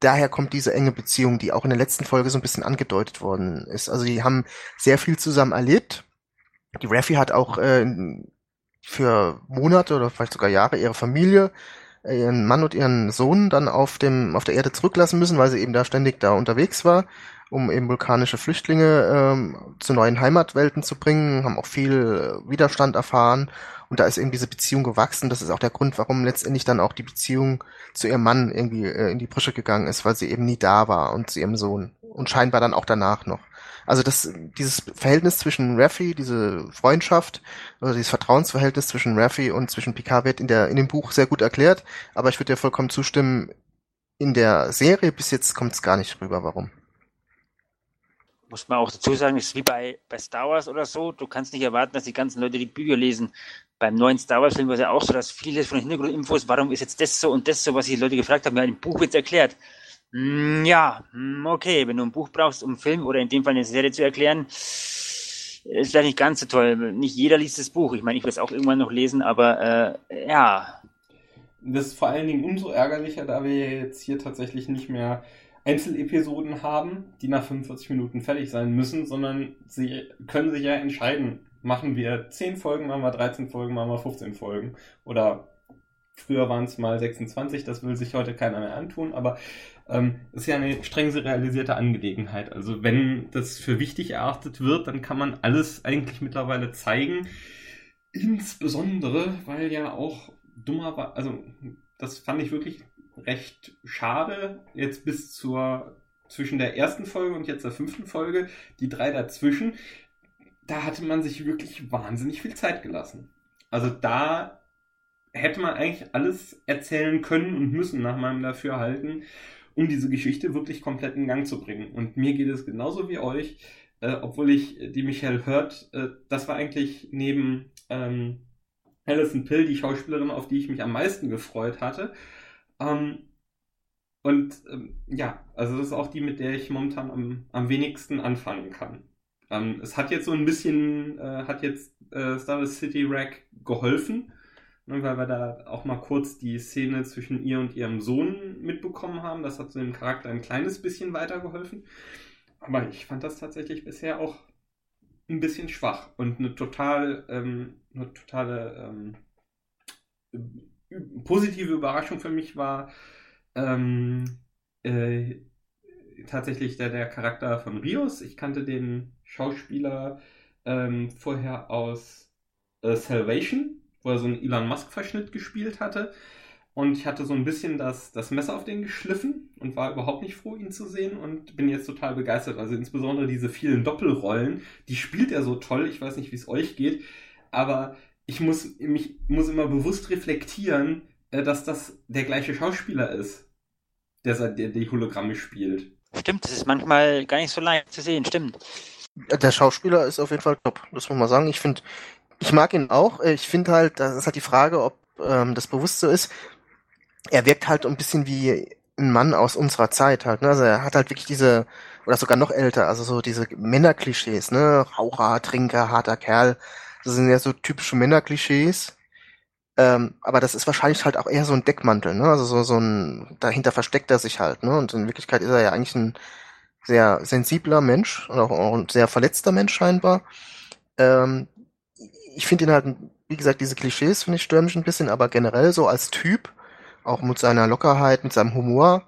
daher kommt diese enge Beziehung, die auch in der letzten Folge so ein bisschen angedeutet worden ist. Also die haben sehr viel zusammen erlebt. Die Raffi hat auch äh, für Monate oder vielleicht sogar Jahre ihre Familie ihren Mann und ihren Sohn dann auf dem auf der Erde zurücklassen müssen, weil sie eben da ständig da unterwegs war, um eben vulkanische Flüchtlinge ähm, zu neuen Heimatwelten zu bringen, haben auch viel Widerstand erfahren und da ist eben diese Beziehung gewachsen. Das ist auch der Grund, warum letztendlich dann auch die Beziehung zu ihrem Mann irgendwie äh, in die Brüche gegangen ist, weil sie eben nie da war und zu ihrem Sohn und scheinbar dann auch danach noch. Also das, dieses Verhältnis zwischen Raffi, diese Freundschaft, oder dieses Vertrauensverhältnis zwischen Raffi und zwischen Picard wird in der, in dem Buch sehr gut erklärt, aber ich würde dir vollkommen zustimmen, in der Serie bis jetzt kommt es gar nicht rüber, warum. Muss man auch dazu sagen, ist wie bei, bei Star Wars oder so, du kannst nicht erwarten, dass die ganzen Leute die Bücher lesen. Beim neuen Star Wars Film war es ja auch so, dass vieles von den Hintergrundinfos, warum ist jetzt das so und das so, was die Leute gefragt haben, ja, im Buch wird erklärt. Hm, ja, hm, okay, wenn du ein Buch brauchst, um einen Film oder in dem Fall eine Serie zu erklären, ist vielleicht nicht ganz so toll. Nicht jeder liest das Buch. Ich meine, ich will es auch irgendwann noch lesen, aber äh, ja. Das ist vor allen Dingen umso ärgerlicher, da wir jetzt hier tatsächlich nicht mehr Einzelepisoden haben, die nach 45 Minuten fertig sein müssen, sondern sie können sich ja entscheiden, machen wir 10 Folgen, machen wir 13 Folgen, machen wir 15 Folgen. Oder früher waren es mal 26, das will sich heute keiner mehr antun, aber ähm, ist ja eine streng realisierte Angelegenheit. Also wenn das für wichtig erachtet wird, dann kann man alles eigentlich mittlerweile zeigen. Insbesondere, weil ja auch dummer, also das fand ich wirklich recht schade, jetzt bis zur zwischen der ersten Folge und jetzt der fünften Folge, die drei dazwischen, da hatte man sich wirklich wahnsinnig viel Zeit gelassen. Also da hätte man eigentlich alles erzählen können und müssen nach meinem Dafürhalten, um diese Geschichte wirklich komplett in Gang zu bringen. Und mir geht es genauso wie euch, äh, obwohl ich die Michelle hört, äh, das war eigentlich neben ähm, Alison Pill die Schauspielerin, auf die ich mich am meisten gefreut hatte. Ähm, und ähm, ja, also das ist auch die, mit der ich momentan am, am wenigsten anfangen kann. Ähm, es hat jetzt so ein bisschen, äh, hat jetzt äh, Star Wars City Rack geholfen, weil wir da auch mal kurz die Szene zwischen ihr und ihrem Sohn mitbekommen haben. Das hat so dem Charakter ein kleines bisschen weitergeholfen. Aber ich fand das tatsächlich bisher auch ein bisschen schwach und eine total, ähm, eine totale ähm, positive Überraschung für mich war ähm, äh, tatsächlich der, der Charakter von Rios. Ich kannte den Schauspieler ähm, vorher aus äh, Salvation, wo er so einen Elon Musk-Verschnitt gespielt hatte. Und ich hatte so ein bisschen das, das Messer auf den geschliffen und war überhaupt nicht froh, ihn zu sehen und bin jetzt total begeistert. Also insbesondere diese vielen Doppelrollen, die spielt er so toll. Ich weiß nicht, wie es euch geht, aber ich muss mich muss immer bewusst reflektieren, äh, dass das der gleiche Schauspieler ist, der, der die Hologramme spielt. Stimmt, das ist manchmal gar nicht so leicht zu sehen, stimmt. Der Schauspieler ist auf jeden Fall top, das muss man sagen. Ich finde, ich mag ihn auch. Äh, ich finde halt, das ist halt die Frage, ob ähm, das bewusst so ist. Er wirkt halt ein bisschen wie ein Mann aus unserer Zeit halt. Ne? Also er hat halt wirklich diese, oder sogar noch älter, also so diese Männerklischees, ne? Raucher, Trinker, harter Kerl. Das sind ja so typische Männerklischees. Ähm, aber das ist wahrscheinlich halt auch eher so ein Deckmantel, ne? Also so, so ein, dahinter versteckt er sich halt, ne? Und in Wirklichkeit ist er ja eigentlich ein sehr sensibler Mensch und auch, auch ein sehr verletzter Mensch scheinbar. Ähm, ich finde ihn halt, wie gesagt, diese Klischees finde ich stören mich ein bisschen, aber generell so als Typ, auch mit seiner Lockerheit, mit seinem Humor,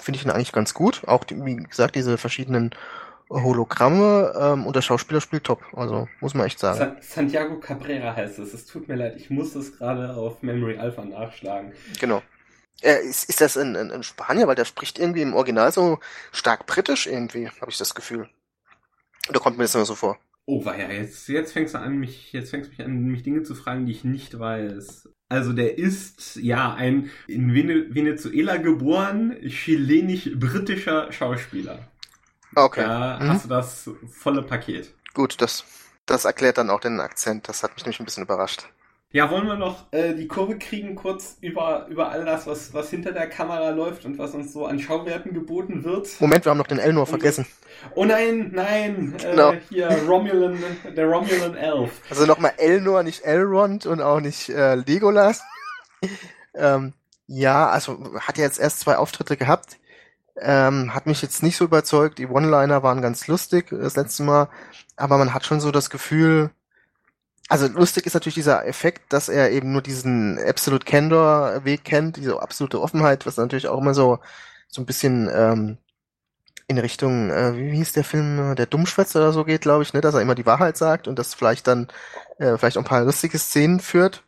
finde ich ihn eigentlich ganz gut. Auch, wie gesagt, diese verschiedenen Hologramme ähm, und der Schauspieler spielt top. Also muss man echt sagen. San Santiago Cabrera heißt es. Es tut mir leid, ich muss das gerade auf Memory Alpha nachschlagen. Genau. Äh, ist, ist das in, in, in Spanier? Weil der spricht irgendwie im Original so stark britisch irgendwie, habe ich das Gefühl. Oder kommt mir das immer so vor? Oh, war ja, jetzt, jetzt fängst du an, mich, jetzt fängst du mich an, mich Dinge zu fragen, die ich nicht weiß. Also der ist ja ein in Venezuela geboren, chilenisch-britischer Schauspieler. Okay. Da mhm. hast du das volle Paket. Gut, das, das erklärt dann auch den Akzent. Das hat mich nämlich ein bisschen überrascht. Ja, wollen wir noch äh, die Kurve kriegen, kurz über, über all das, was, was hinter der Kamera läuft und was uns so an Schauwerten geboten wird? Moment, wir haben noch den Elnor vergessen. Oh nein, nein, äh, no. hier Romulan, der Romulan Elf. Also nochmal Elnor, nicht Elrond und auch nicht äh, Legolas. *laughs* ähm, ja, also hat ja jetzt erst zwei Auftritte gehabt. Ähm, hat mich jetzt nicht so überzeugt. Die One-Liner waren ganz lustig das letzte Mal, aber man hat schon so das Gefühl, also lustig ist natürlich dieser Effekt, dass er eben nur diesen Absolute Candor Weg kennt, diese absolute Offenheit, was natürlich auch immer so so ein bisschen ähm, in Richtung, äh, wie hieß der Film, der Dummschwätzer oder so geht, glaube ich, ne, dass er immer die Wahrheit sagt und das vielleicht dann äh, vielleicht auch ein paar lustige Szenen führt.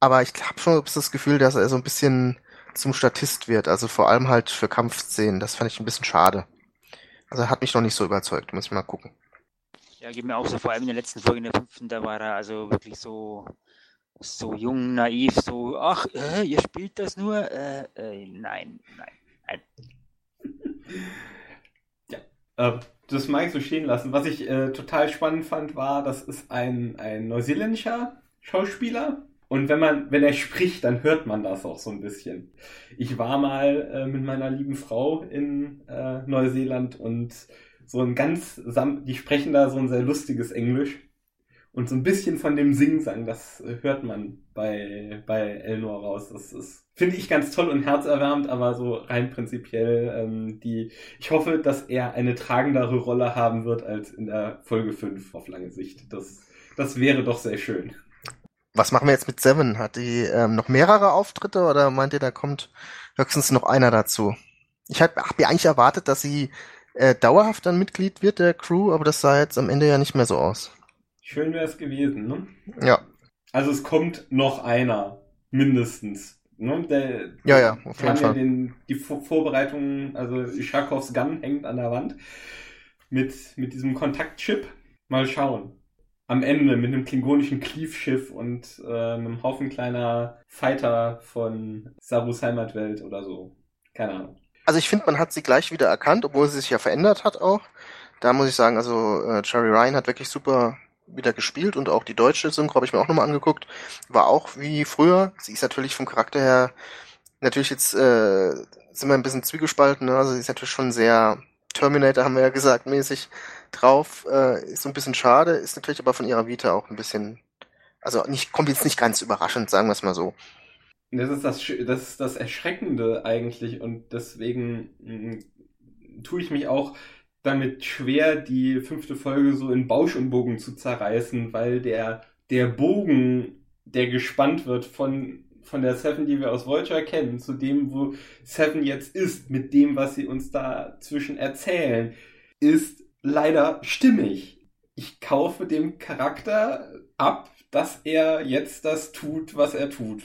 Aber ich habe schon das Gefühl, dass er so ein bisschen zum Statist wird, also vor allem halt für Kampfszenen. Das fand ich ein bisschen schade. Also hat mich noch nicht so überzeugt, muss ich mal gucken. Ja, geht mir auch so, vor allem in der letzten Folge, in der fünften, da war er also wirklich so, so jung, naiv, so, ach, äh, ihr spielt das nur? Äh, äh, nein, nein, nein. *laughs* Ja, äh, das mag ich so stehen lassen. Was ich äh, total spannend fand, war, das ist ein, ein neuseeländischer Schauspieler, und wenn man, wenn er spricht, dann hört man das auch so ein bisschen. Ich war mal äh, mit meiner lieben Frau in äh, Neuseeland und so ein ganz, die sprechen da so ein sehr lustiges Englisch. Und so ein bisschen von dem Singsang, das hört man bei, bei Elnor raus. Das ist, finde ich ganz toll und herzerwärmend, aber so rein prinzipiell, ähm, die, ich hoffe, dass er eine tragendere Rolle haben wird als in der Folge 5 auf lange Sicht. Das, das wäre doch sehr schön. Was machen wir jetzt mit Seven? Hat die ähm, noch mehrere Auftritte oder meint ihr, da kommt höchstens noch einer dazu? Ich habe hab ja eigentlich erwartet, dass sie äh, dauerhaft dann Mitglied wird der Crew, aber das sah jetzt am Ende ja nicht mehr so aus. Schön wäre es gewesen, ne? Ja. Also es kommt noch einer, mindestens. Ne? Der, ja, ja, auf jeden Fall. Ja den, die Vor Vorbereitungen, also Schakovs Gun hängt an der Wand mit, mit diesem Kontaktchip. Mal schauen. Am Ende mit einem klingonischen Cleave-Schiff und äh, einem Haufen kleiner Fighter von Sarus Heimatwelt oder so. Keine Ahnung. Also ich finde, man hat sie gleich wieder erkannt, obwohl sie sich ja verändert hat auch. Da muss ich sagen, also äh, Cherry Ryan hat wirklich super wieder gespielt und auch die deutsche Synchro habe ich mir auch nochmal angeguckt. War auch wie früher. Sie ist natürlich vom Charakter her, natürlich jetzt äh, sind wir ein bisschen zwiegespalten, ne? also sie ist natürlich schon sehr Terminator, haben wir ja gesagt, mäßig drauf. Äh, ist so ein bisschen schade, ist natürlich aber von ihrer Vita auch ein bisschen, also nicht, kommt jetzt nicht ganz überraschend, sagen wir es mal so. Das ist das, das ist das Erschreckende eigentlich und deswegen mh, mm, tue ich mich auch damit schwer, die fünfte Folge so in Bausch und Bogen zu zerreißen, weil der, der Bogen, der gespannt wird von, von der Seven, die wir aus Voyager kennen, zu dem, wo Seven jetzt ist, mit dem, was sie uns dazwischen erzählen, ist leider stimmig. Ich kaufe dem Charakter ab, dass er jetzt das tut, was er tut.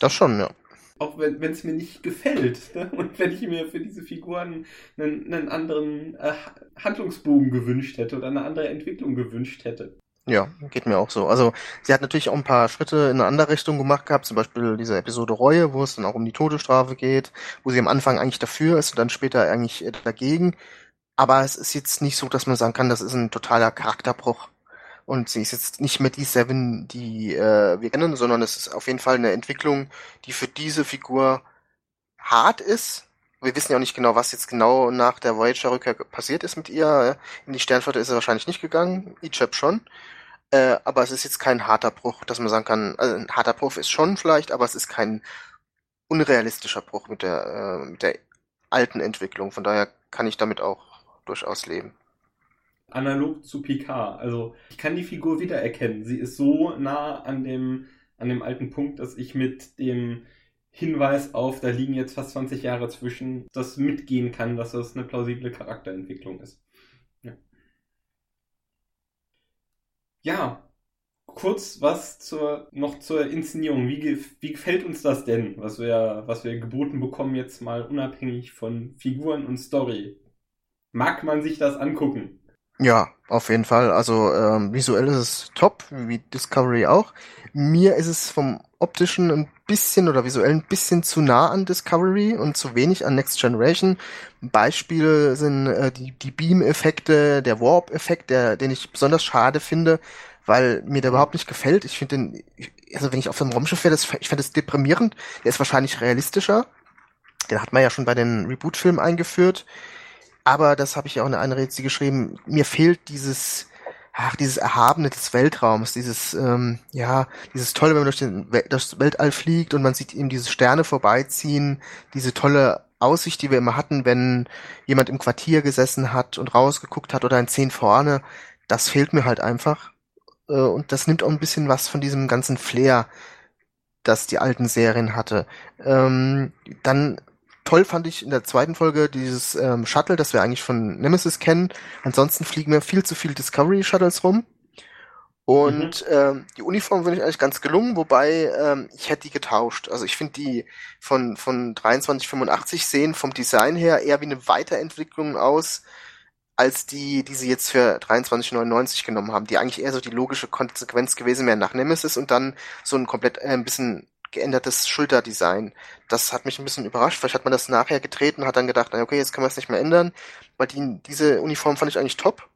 Das schon, ja auch wenn es mir nicht gefällt. Ne? Und wenn ich mir für diese Figuren einen, einen anderen äh, Handlungsbogen gewünscht hätte oder eine andere Entwicklung gewünscht hätte. Ja, geht mir auch so. Also sie hat natürlich auch ein paar Schritte in eine andere Richtung gemacht gehabt, zum Beispiel diese Episode Reue, wo es dann auch um die Todesstrafe geht, wo sie am Anfang eigentlich dafür ist und dann später eigentlich dagegen. Aber es ist jetzt nicht so, dass man sagen kann, das ist ein totaler Charakterbruch. Und sie ist jetzt nicht mehr die Seven, die äh, wir kennen, sondern es ist auf jeden Fall eine Entwicklung, die für diese Figur hart ist. Wir wissen ja auch nicht genau, was jetzt genau nach der Voyager-Rückkehr passiert ist mit ihr. In die Sternflotte ist er wahrscheinlich nicht gegangen, Ichab schon. Äh, aber es ist jetzt kein harter Bruch, dass man sagen kann, also ein harter Bruch ist schon vielleicht, aber es ist kein unrealistischer Bruch mit der, äh, mit der alten Entwicklung. Von daher kann ich damit auch durchaus leben analog zu Picard. Also ich kann die Figur wiedererkennen. Sie ist so nah an dem, an dem alten Punkt, dass ich mit dem Hinweis auf, da liegen jetzt fast 20 Jahre zwischen, das mitgehen kann, dass das eine plausible Charakterentwicklung ist. Ja, ja kurz was zur, noch zur Inszenierung. Wie, wie gefällt uns das denn, was wir, was wir geboten bekommen, jetzt mal unabhängig von Figuren und Story? Mag man sich das angucken? Ja, auf jeden Fall. Also ähm, visuell ist es top, wie Discovery auch. Mir ist es vom optischen ein bisschen oder visuell ein bisschen zu nah an Discovery und zu wenig an Next Generation. Beispiele sind äh, die, die Beam-Effekte, der Warp-Effekt, der, den ich besonders schade finde, weil mir der überhaupt nicht gefällt. Ich finde den, also wenn ich auf dem Raumschiff wäre, ich fände das deprimierend. Der ist wahrscheinlich realistischer. Den hat man ja schon bei den Reboot-Filmen eingeführt. Aber das habe ich ja auch in einer Rätsel geschrieben. Mir fehlt dieses, ach, dieses Erhabene des Weltraums, dieses, ähm, ja, dieses Tolle, wenn man durch den, das Weltall fliegt und man sieht eben diese Sterne vorbeiziehen, diese tolle Aussicht, die wir immer hatten, wenn jemand im Quartier gesessen hat und rausgeguckt hat oder ein Zehn vorne, das fehlt mir halt einfach. Äh, und das nimmt auch ein bisschen was von diesem ganzen Flair, das die alten Serien hatte. Ähm, dann toll fand ich in der zweiten Folge dieses ähm, Shuttle, das wir eigentlich von Nemesis kennen. Ansonsten fliegen mir viel zu viel Discovery Shuttles rum. Und mhm. ähm, die Uniform finde ich eigentlich ganz gelungen, wobei ähm, ich hätte die getauscht. Also ich finde die von, von 2385 sehen vom Design her eher wie eine Weiterentwicklung aus, als die, die sie jetzt für 2399 genommen haben, die eigentlich eher so die logische Konsequenz gewesen wäre nach Nemesis und dann so ein komplett äh, ein bisschen geändertes Schulterdesign. Das hat mich ein bisschen überrascht. Vielleicht hat man das nachher gedreht und hat dann gedacht, okay, jetzt können wir es nicht mehr ändern. Weil die, diese Uniform fand ich eigentlich top.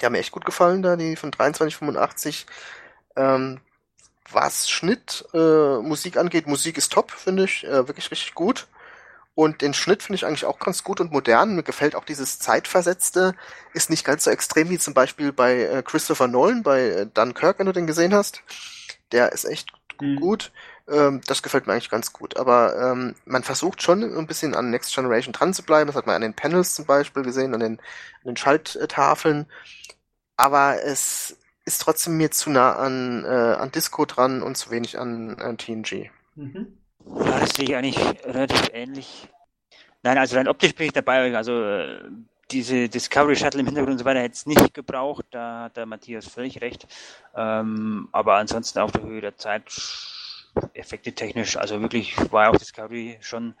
Die haben mir echt gut gefallen da, die von 2385. Ähm, was Schnitt, äh, Musik angeht, Musik ist top, finde ich, äh, wirklich richtig gut. Und den Schnitt finde ich eigentlich auch ganz gut und modern. Mir gefällt auch dieses Zeitversetzte. Ist nicht ganz so extrem wie zum Beispiel bei äh, Christopher Nolan, bei äh, Dunkirk, wenn du den gesehen hast. Der ist echt mhm. gut. Ähm, das gefällt mir eigentlich ganz gut. Aber ähm, man versucht schon ein bisschen an Next Generation dran zu bleiben. Das hat man an den Panels zum Beispiel gesehen, an den, an den Schalttafeln. Aber es ist trotzdem mir zu nah an, äh, an Disco dran und zu wenig an, an TNG. Mhm. Ja, das sehe ich eigentlich relativ ähnlich. Nein, also rein optisch bin ich dabei. Also äh, diese Discovery Shuttle im Hintergrund und so weiter hätte es nicht gebraucht. Da hat der Matthias völlig recht. Ähm, aber ansonsten auf der Höhe der Zeit, Effekte technisch, also wirklich war auch Discovery schon,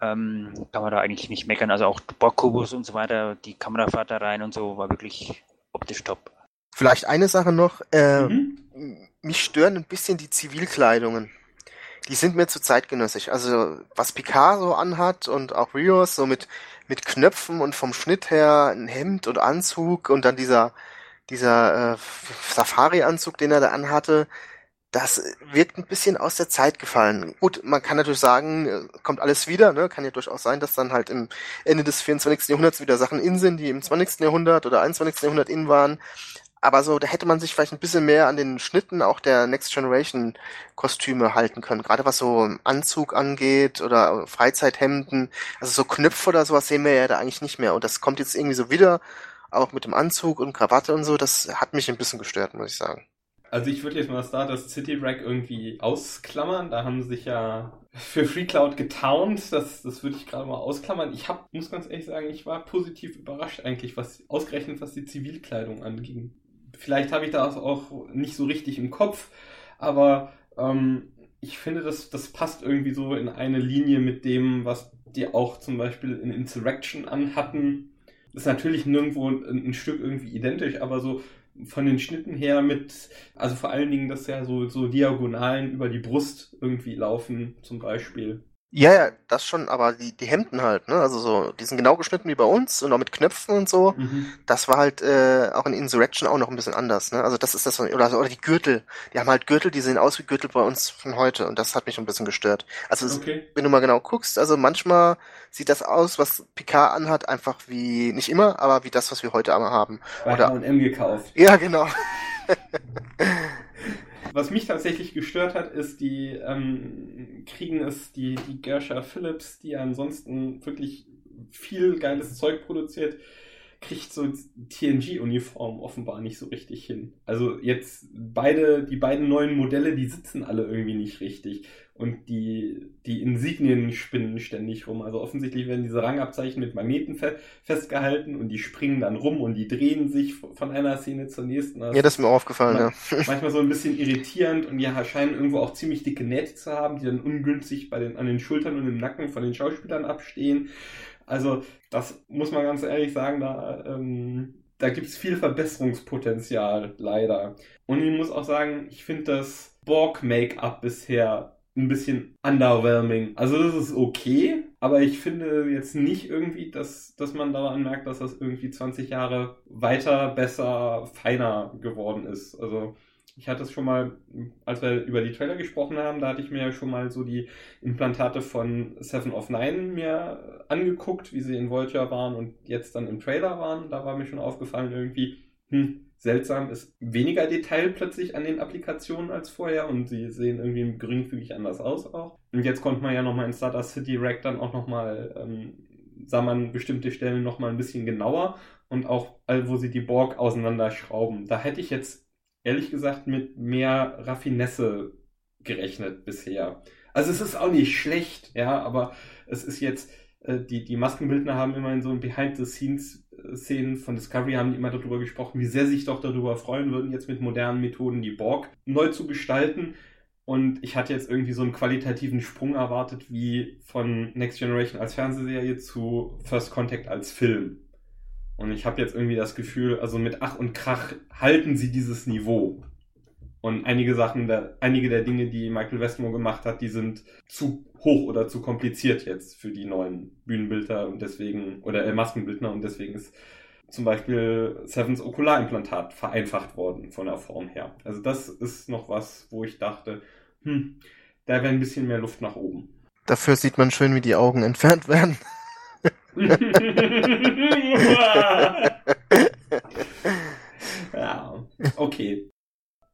ähm, kann man da eigentlich nicht meckern. Also auch Bockkubus und so weiter, die Kamerafahrt da rein und so war wirklich optisch top. Vielleicht eine Sache noch. Äh, mhm. Mich stören ein bisschen die Zivilkleidungen. Die sind mir zu zeitgenössisch. Also was Picard so anhat und auch Rios so mit mit Knöpfen und vom Schnitt her ein Hemd und Anzug und dann dieser dieser äh, Safari-Anzug, den er da anhatte, das wirkt ein bisschen aus der Zeit gefallen. Gut, man kann natürlich sagen, äh, kommt alles wieder, ne? Kann ja durchaus sein, dass dann halt im Ende des 24. Jahrhunderts wieder Sachen in sind, die im 20. Jahrhundert oder 21. Jahrhundert in waren. Aber so, da hätte man sich vielleicht ein bisschen mehr an den Schnitten auch der Next Generation Kostüme halten können. Gerade was so Anzug angeht oder Freizeithemden. Also so Knöpfe oder sowas sehen wir ja da eigentlich nicht mehr. Und das kommt jetzt irgendwie so wieder, auch mit dem Anzug und Krawatte und so. Das hat mich ein bisschen gestört, muss ich sagen. Also ich würde jetzt mal Stardust City Rack irgendwie ausklammern. Da haben sie sich ja für Free Cloud getaunt. Das, das würde ich gerade mal ausklammern. Ich hab, muss ganz ehrlich sagen, ich war positiv überrascht eigentlich, was ausgerechnet was die Zivilkleidung anging vielleicht habe ich das auch nicht so richtig im Kopf, aber ähm, ich finde, das, das passt irgendwie so in eine Linie mit dem, was die auch zum Beispiel in Insurrection anhatten. Ist natürlich nirgendwo ein, ein Stück irgendwie identisch, aber so von den Schnitten her mit, also vor allen Dingen, dass ja so, so Diagonalen über die Brust irgendwie laufen, zum Beispiel. Ja, ja, das schon, aber die, die Hemden halt, ne? Also so, die sind genau geschnitten wie bei uns und auch mit Knöpfen und so. Mhm. Das war halt äh, auch in Insurrection auch noch ein bisschen anders, ne? Also das ist das, oder, oder die Gürtel. Die haben halt Gürtel, die sehen aus wie Gürtel bei uns von heute und das hat mich ein bisschen gestört. Also okay. wenn du mal genau guckst, also manchmal sieht das aus, was Picard anhat, einfach wie, nicht immer, aber wie das, was wir heute haben. Bei oder H&M gekauft. Ja, genau. *laughs* Was mich tatsächlich gestört hat, ist, die ähm, kriegen es, die, die Gersha Phillips, die ansonsten wirklich viel geiles Zeug produziert, kriegt so TNG-Uniform offenbar nicht so richtig hin. Also jetzt beide, die beiden neuen Modelle, die sitzen alle irgendwie nicht richtig und die, die Insignien spinnen ständig rum. Also offensichtlich werden diese Rangabzeichen mit Magneten fe festgehalten und die springen dann rum und die drehen sich von einer Szene zur nächsten. Also ja, das ist mir aufgefallen, man, ja. Manchmal so ein bisschen irritierend und die scheinen irgendwo auch ziemlich dicke Nähte zu haben, die dann ungünstig bei den, an den Schultern und im Nacken von den Schauspielern abstehen. Also, das muss man ganz ehrlich sagen, da, ähm, da gibt es viel Verbesserungspotenzial, leider. Und ich muss auch sagen, ich finde das Borg-Make-up bisher ein bisschen underwhelming. Also das ist okay, aber ich finde jetzt nicht irgendwie, dass, dass man daran merkt, dass das irgendwie 20 Jahre weiter, besser, feiner geworden ist. Also ich hatte es schon mal, als wir über die Trailer gesprochen haben, da hatte ich mir schon mal so die Implantate von Seven of Nine mir angeguckt, wie sie in Voyager waren und jetzt dann im Trailer waren. Da war mir schon aufgefallen irgendwie, hm, seltsam ist weniger Detail plötzlich an den Applikationen als vorher und sie sehen irgendwie geringfügig anders aus auch. Und jetzt konnte man ja nochmal in Starter City Rack dann auch nochmal, ähm, sah man bestimmte Stellen nochmal ein bisschen genauer und auch, wo sie die Borg auseinanderschrauben. Da hätte ich jetzt ehrlich gesagt mit mehr Raffinesse gerechnet bisher. Also es ist auch nicht schlecht, ja, aber es ist jetzt, die, die Maskenbildner haben immerhin so ein Behind-the-Scenes-Szenen von Discovery, haben die immer darüber gesprochen, wie sehr sie sich doch darüber freuen würden, jetzt mit modernen Methoden die Borg neu zu gestalten. Und ich hatte jetzt irgendwie so einen qualitativen Sprung erwartet, wie von Next Generation als Fernsehserie zu First Contact als Film. Und ich habe jetzt irgendwie das Gefühl, also mit Ach und Krach halten sie dieses Niveau. Und einige Sachen, der, einige der Dinge, die Michael Westmore gemacht hat, die sind zu hoch oder zu kompliziert jetzt für die neuen Bühnenbildner und deswegen, oder äh, Maskenbildner und deswegen ist zum Beispiel Sevens Okularimplantat vereinfacht worden von der Form her. Also das ist noch was, wo ich dachte, hm, da wäre ein bisschen mehr Luft nach oben. Dafür sieht man schön, wie die Augen entfernt werden. *laughs* *laughs* ja, okay.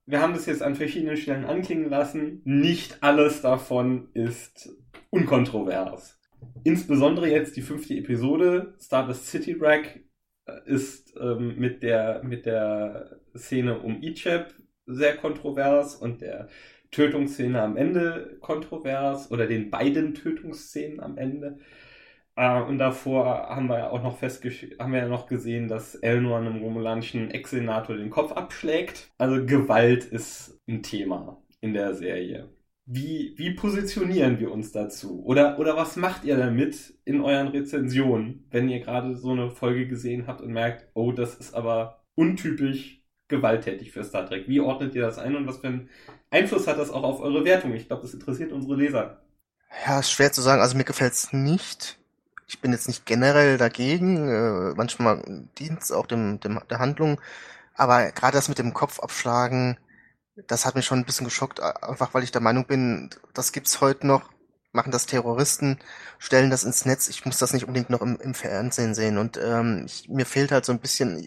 Wir haben das jetzt an verschiedenen Stellen anklingen lassen. Nicht alles davon ist unkontrovers. Insbesondere jetzt die fünfte Episode, Stardust City Rack, äh, ist ähm, mit, der, mit der Szene um Ichab sehr kontrovers und der Tötungsszene am Ende kontrovers oder den beiden Tötungsszenen am Ende. Äh, und davor haben wir ja auch noch haben wir ja noch gesehen, dass Elnor einem romulanischen Ex-Senator den Kopf abschlägt. Also Gewalt ist ein Thema in der Serie. Wie, wie positionieren wir uns dazu? Oder, oder was macht ihr damit in euren Rezensionen, wenn ihr gerade so eine Folge gesehen habt und merkt, oh, das ist aber untypisch gewalttätig für Star Trek? Wie ordnet ihr das ein und was für einen Einfluss hat das auch auf eure Wertung? Ich glaube, das interessiert unsere Leser. Ja, ist schwer zu sagen. Also mir gefällt es nicht. Ich bin jetzt nicht generell dagegen. Äh, manchmal dient es auch dem, dem, der Handlung. Aber gerade das mit dem Kopf abschlagen, das hat mich schon ein bisschen geschockt, einfach weil ich der Meinung bin, das gibt's heute noch, machen das Terroristen, stellen das ins Netz. Ich muss das nicht unbedingt noch im, im Fernsehen sehen. Und ähm, ich, mir fehlt halt so ein bisschen,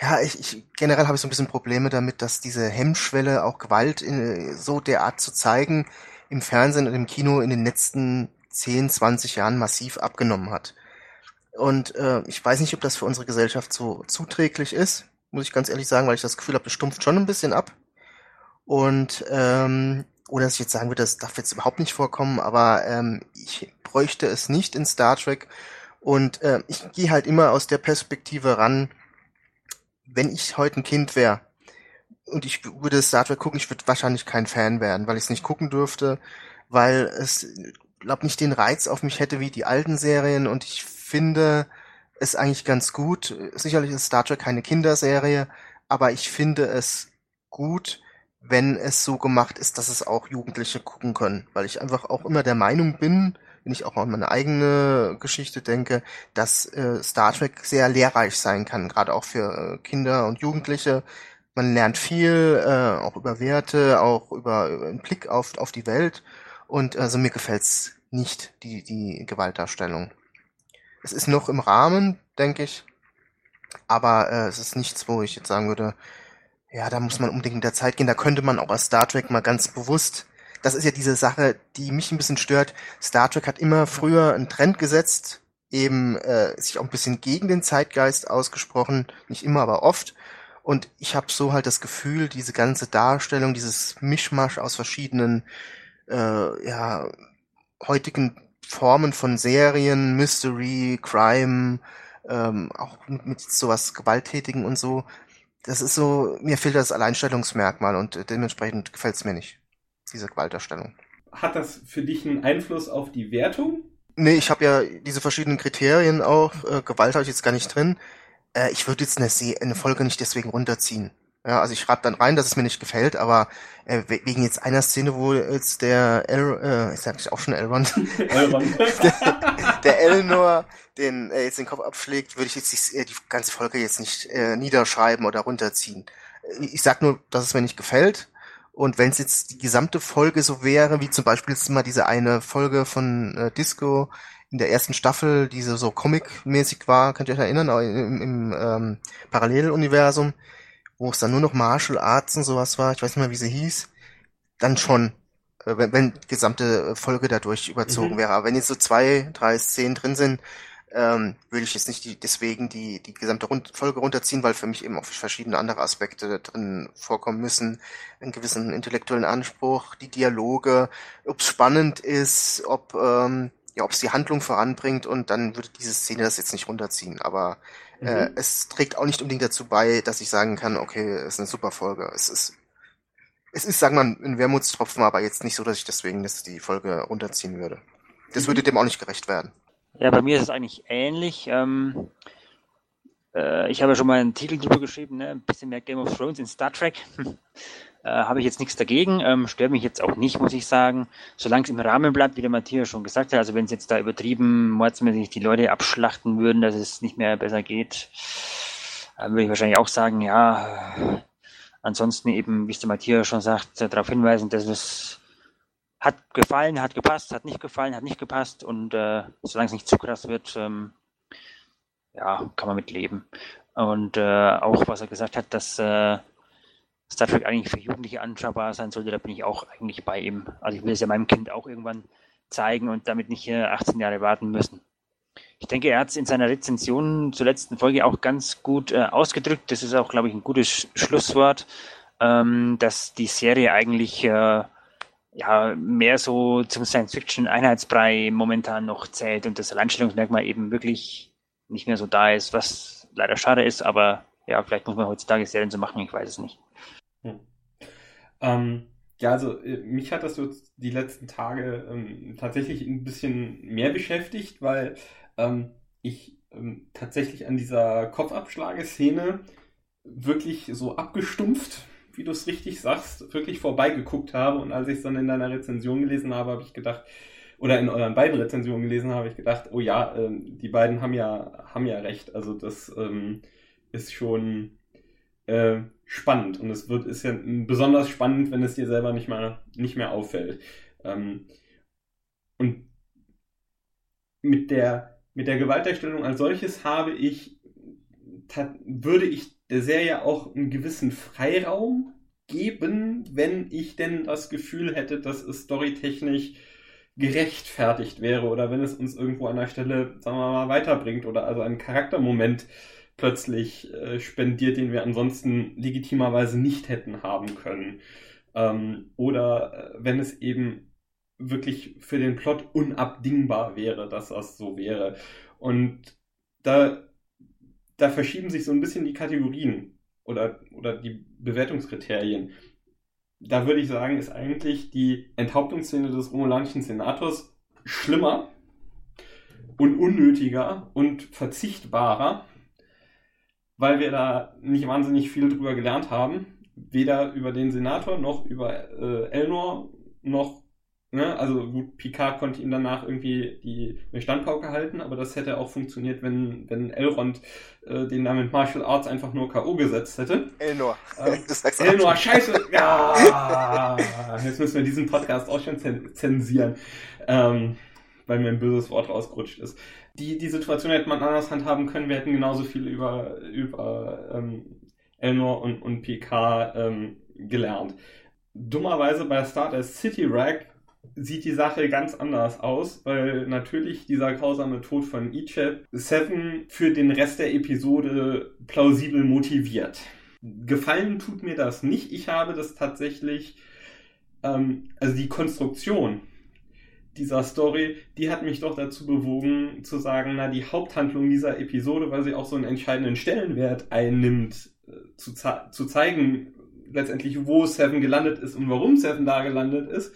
ja, ich, ich generell habe ich so ein bisschen Probleme damit, dass diese Hemmschwelle, auch Gewalt in, so derart zu zeigen, im Fernsehen und im Kino in den letzten 10, 20 Jahren massiv abgenommen hat. Und äh, ich weiß nicht, ob das für unsere Gesellschaft so zuträglich ist, muss ich ganz ehrlich sagen, weil ich das Gefühl habe, das stumpft schon ein bisschen ab. Und ähm, oder dass ich jetzt sagen würde, das darf jetzt überhaupt nicht vorkommen, aber ähm, ich bräuchte es nicht in Star Trek. Und äh, ich gehe halt immer aus der Perspektive ran, wenn ich heute ein Kind wäre und ich würde Star Trek gucken, ich würde wahrscheinlich kein Fan werden, weil ich es nicht gucken dürfte, weil es, glaube nicht den Reiz auf mich hätte wie die alten Serien und ich finde es eigentlich ganz gut. Sicherlich ist Star Trek keine Kinderserie, aber ich finde es gut, wenn es so gemacht ist, dass es auch Jugendliche gucken können, weil ich einfach auch immer der Meinung bin, wenn ich auch an meine eigene Geschichte denke, dass äh, Star Trek sehr lehrreich sein kann, gerade auch für äh, Kinder und Jugendliche. Man lernt viel, äh, auch über Werte, auch über, über einen Blick auf, auf die Welt. Und also mir gefällt's nicht, die, die Gewaltdarstellung. Es ist noch im Rahmen, denke ich, aber äh, es ist nichts, wo ich jetzt sagen würde, ja, da muss man unbedingt mit der Zeit gehen. Da könnte man auch als Star Trek mal ganz bewusst. Das ist ja diese Sache, die mich ein bisschen stört. Star Trek hat immer früher einen Trend gesetzt, eben äh, sich auch ein bisschen gegen den Zeitgeist ausgesprochen, nicht immer, aber oft. Und ich habe so halt das Gefühl, diese ganze Darstellung, dieses Mischmasch aus verschiedenen, äh, ja, heutigen Formen von Serien, Mystery, Crime, ähm, auch mit, mit sowas Gewalttätigen und so, das ist so, mir fehlt das Alleinstellungsmerkmal und äh, dementsprechend gefällt es mir nicht, diese Gewalterstellung. Hat das für dich einen Einfluss auf die Wertung? Nee, ich habe ja diese verschiedenen Kriterien auch, äh, Gewalt habe ich jetzt gar nicht drin. Äh, ich würde jetzt eine, eine Folge nicht deswegen runterziehen. Ja, also ich schreibe dann rein, dass es mir nicht gefällt, aber äh, wegen jetzt einer Szene, wo jetzt der El, äh, ich sag ich auch schon Elrond, *laughs* Elrond. der, *laughs* der Elnor den äh, jetzt den Kopf abschlägt, würde ich jetzt die, äh, die ganze Folge jetzt nicht äh, niederschreiben oder runterziehen. Ich sag nur, dass es mir nicht gefällt. Und wenn es jetzt die gesamte Folge so wäre, wie zum Beispiel jetzt mal diese eine Folge von äh, Disco in der ersten Staffel, die so Comic-mäßig war, könnt ihr euch erinnern, im, im ähm, Paralleluniversum, wo es dann nur noch Martial Arts und sowas war, ich weiß nicht mehr, wie sie hieß, dann schon, äh, wenn, wenn die gesamte Folge dadurch überzogen mhm. wäre. Aber wenn jetzt so zwei, drei Szenen drin sind, ähm, würde ich jetzt nicht die, deswegen die, die gesamte Rund Folge runterziehen, weil für mich eben auch verschiedene andere Aspekte drin vorkommen müssen. Einen gewissen intellektuellen Anspruch, die Dialoge, ob es spannend ist, ob ähm, ja, ob es die Handlung voranbringt und dann würde diese Szene das jetzt nicht runterziehen. Aber äh, mhm. es trägt auch nicht unbedingt dazu bei, dass ich sagen kann, okay, es ist eine super Folge. Es ist, es ist, sagen wir mal, ein Wermutstropfen, aber jetzt nicht so, dass ich deswegen das die Folge runterziehen würde. Das mhm. würde dem auch nicht gerecht werden. Ja, bei mir ist es eigentlich ähnlich. Ähm, äh, ich habe ja schon mal einen Titel drüber geschrieben, ne? ein bisschen mehr Game of Thrones in Star Trek. *laughs* äh, habe ich jetzt nichts dagegen, ähm, stört mich jetzt auch nicht, muss ich sagen. Solange es im Rahmen bleibt, wie der Matthias schon gesagt hat, also wenn es jetzt da übertrieben mordsmäßig die Leute abschlachten würden, dass es nicht mehr besser geht, äh, würde ich wahrscheinlich auch sagen, ja, ansonsten eben, wie es der Matthias schon sagt, darauf hinweisen, dass es hat gefallen, hat gepasst, hat nicht gefallen, hat nicht gepasst und äh, solange es nicht zu krass wird, ähm, ja, kann man mit leben. Und äh, auch was er gesagt hat, dass äh, Star Trek eigentlich für Jugendliche anschaubar sein sollte, da bin ich auch eigentlich bei ihm. Also ich will es ja meinem Kind auch irgendwann zeigen und damit nicht äh, 18 Jahre warten müssen. Ich denke, er hat es in seiner Rezension zur letzten Folge auch ganz gut äh, ausgedrückt. Das ist auch, glaube ich, ein gutes Schlusswort, ähm, dass die Serie eigentlich äh, ja mehr so zum Science-Fiction-Einheitsbrei momentan noch zählt und das Alleinstellungsmerkmal eben wirklich nicht mehr so da ist, was leider schade ist, aber ja, vielleicht muss man heutzutage Serien so machen, ich weiß es nicht. Hm. Ähm, ja, also äh, mich hat das jetzt die letzten Tage ähm, tatsächlich ein bisschen mehr beschäftigt, weil ähm, ich ähm, tatsächlich an dieser Kopfabschlageszene wirklich so abgestumpft, wie du es richtig sagst, wirklich vorbeigeguckt habe. Und als ich es dann in deiner Rezension gelesen habe, habe ich gedacht, oder in euren beiden Rezensionen gelesen habe, habe ich gedacht, oh ja, ähm, die beiden haben ja, haben ja recht. Also das ähm, ist schon äh, spannend. Und es wird, ist ja besonders spannend, wenn es dir selber nicht mehr, nicht mehr auffällt. Ähm, und mit der, mit der Gewalterstellung als solches habe ich, würde ich der Serie auch einen gewissen Freiraum geben, wenn ich denn das Gefühl hätte, dass es storytechnisch gerechtfertigt wäre oder wenn es uns irgendwo an der Stelle, sagen wir mal, weiterbringt oder also einen Charaktermoment plötzlich äh, spendiert, den wir ansonsten legitimerweise nicht hätten haben können. Ähm, oder äh, wenn es eben wirklich für den Plot unabdingbar wäre, dass das so wäre. Und da, da verschieben sich so ein bisschen die Kategorien oder, oder die Bewertungskriterien. Da würde ich sagen, ist eigentlich die Enthauptungsszene des romulanischen Senators schlimmer und unnötiger und verzichtbarer, weil wir da nicht wahnsinnig viel drüber gelernt haben. Weder über den Senator noch über äh, Elnor noch Ne? Also gut, Picard konnte ihm danach irgendwie die Standpauke halten, aber das hätte auch funktioniert, wenn, wenn Elrond äh, den da mit Martial Arts einfach nur K.O. gesetzt hätte. Elnor. Ähm, *laughs* Elnor, scheiße! *laughs* Ja! Jetzt müssen wir diesen Podcast auch schon zensieren, ähm, weil mir ein böses Wort rausgerutscht ist. Die, die Situation hätte man anders handhaben können. Wir hätten genauso viel über, über ähm, Elnor und, und Picard ähm, gelernt. Dummerweise bei Star City Rack sieht die Sache ganz anders aus, weil natürlich dieser grausame Tod von Icheb Seven für den Rest der Episode plausibel motiviert. Gefallen tut mir das nicht. Ich habe das tatsächlich, ähm, also die Konstruktion dieser Story, die hat mich doch dazu bewogen zu sagen, na, die Haupthandlung dieser Episode, weil sie auch so einen entscheidenden Stellenwert einnimmt, äh, zu, zu zeigen, letztendlich, wo Seven gelandet ist und warum Seven da gelandet ist,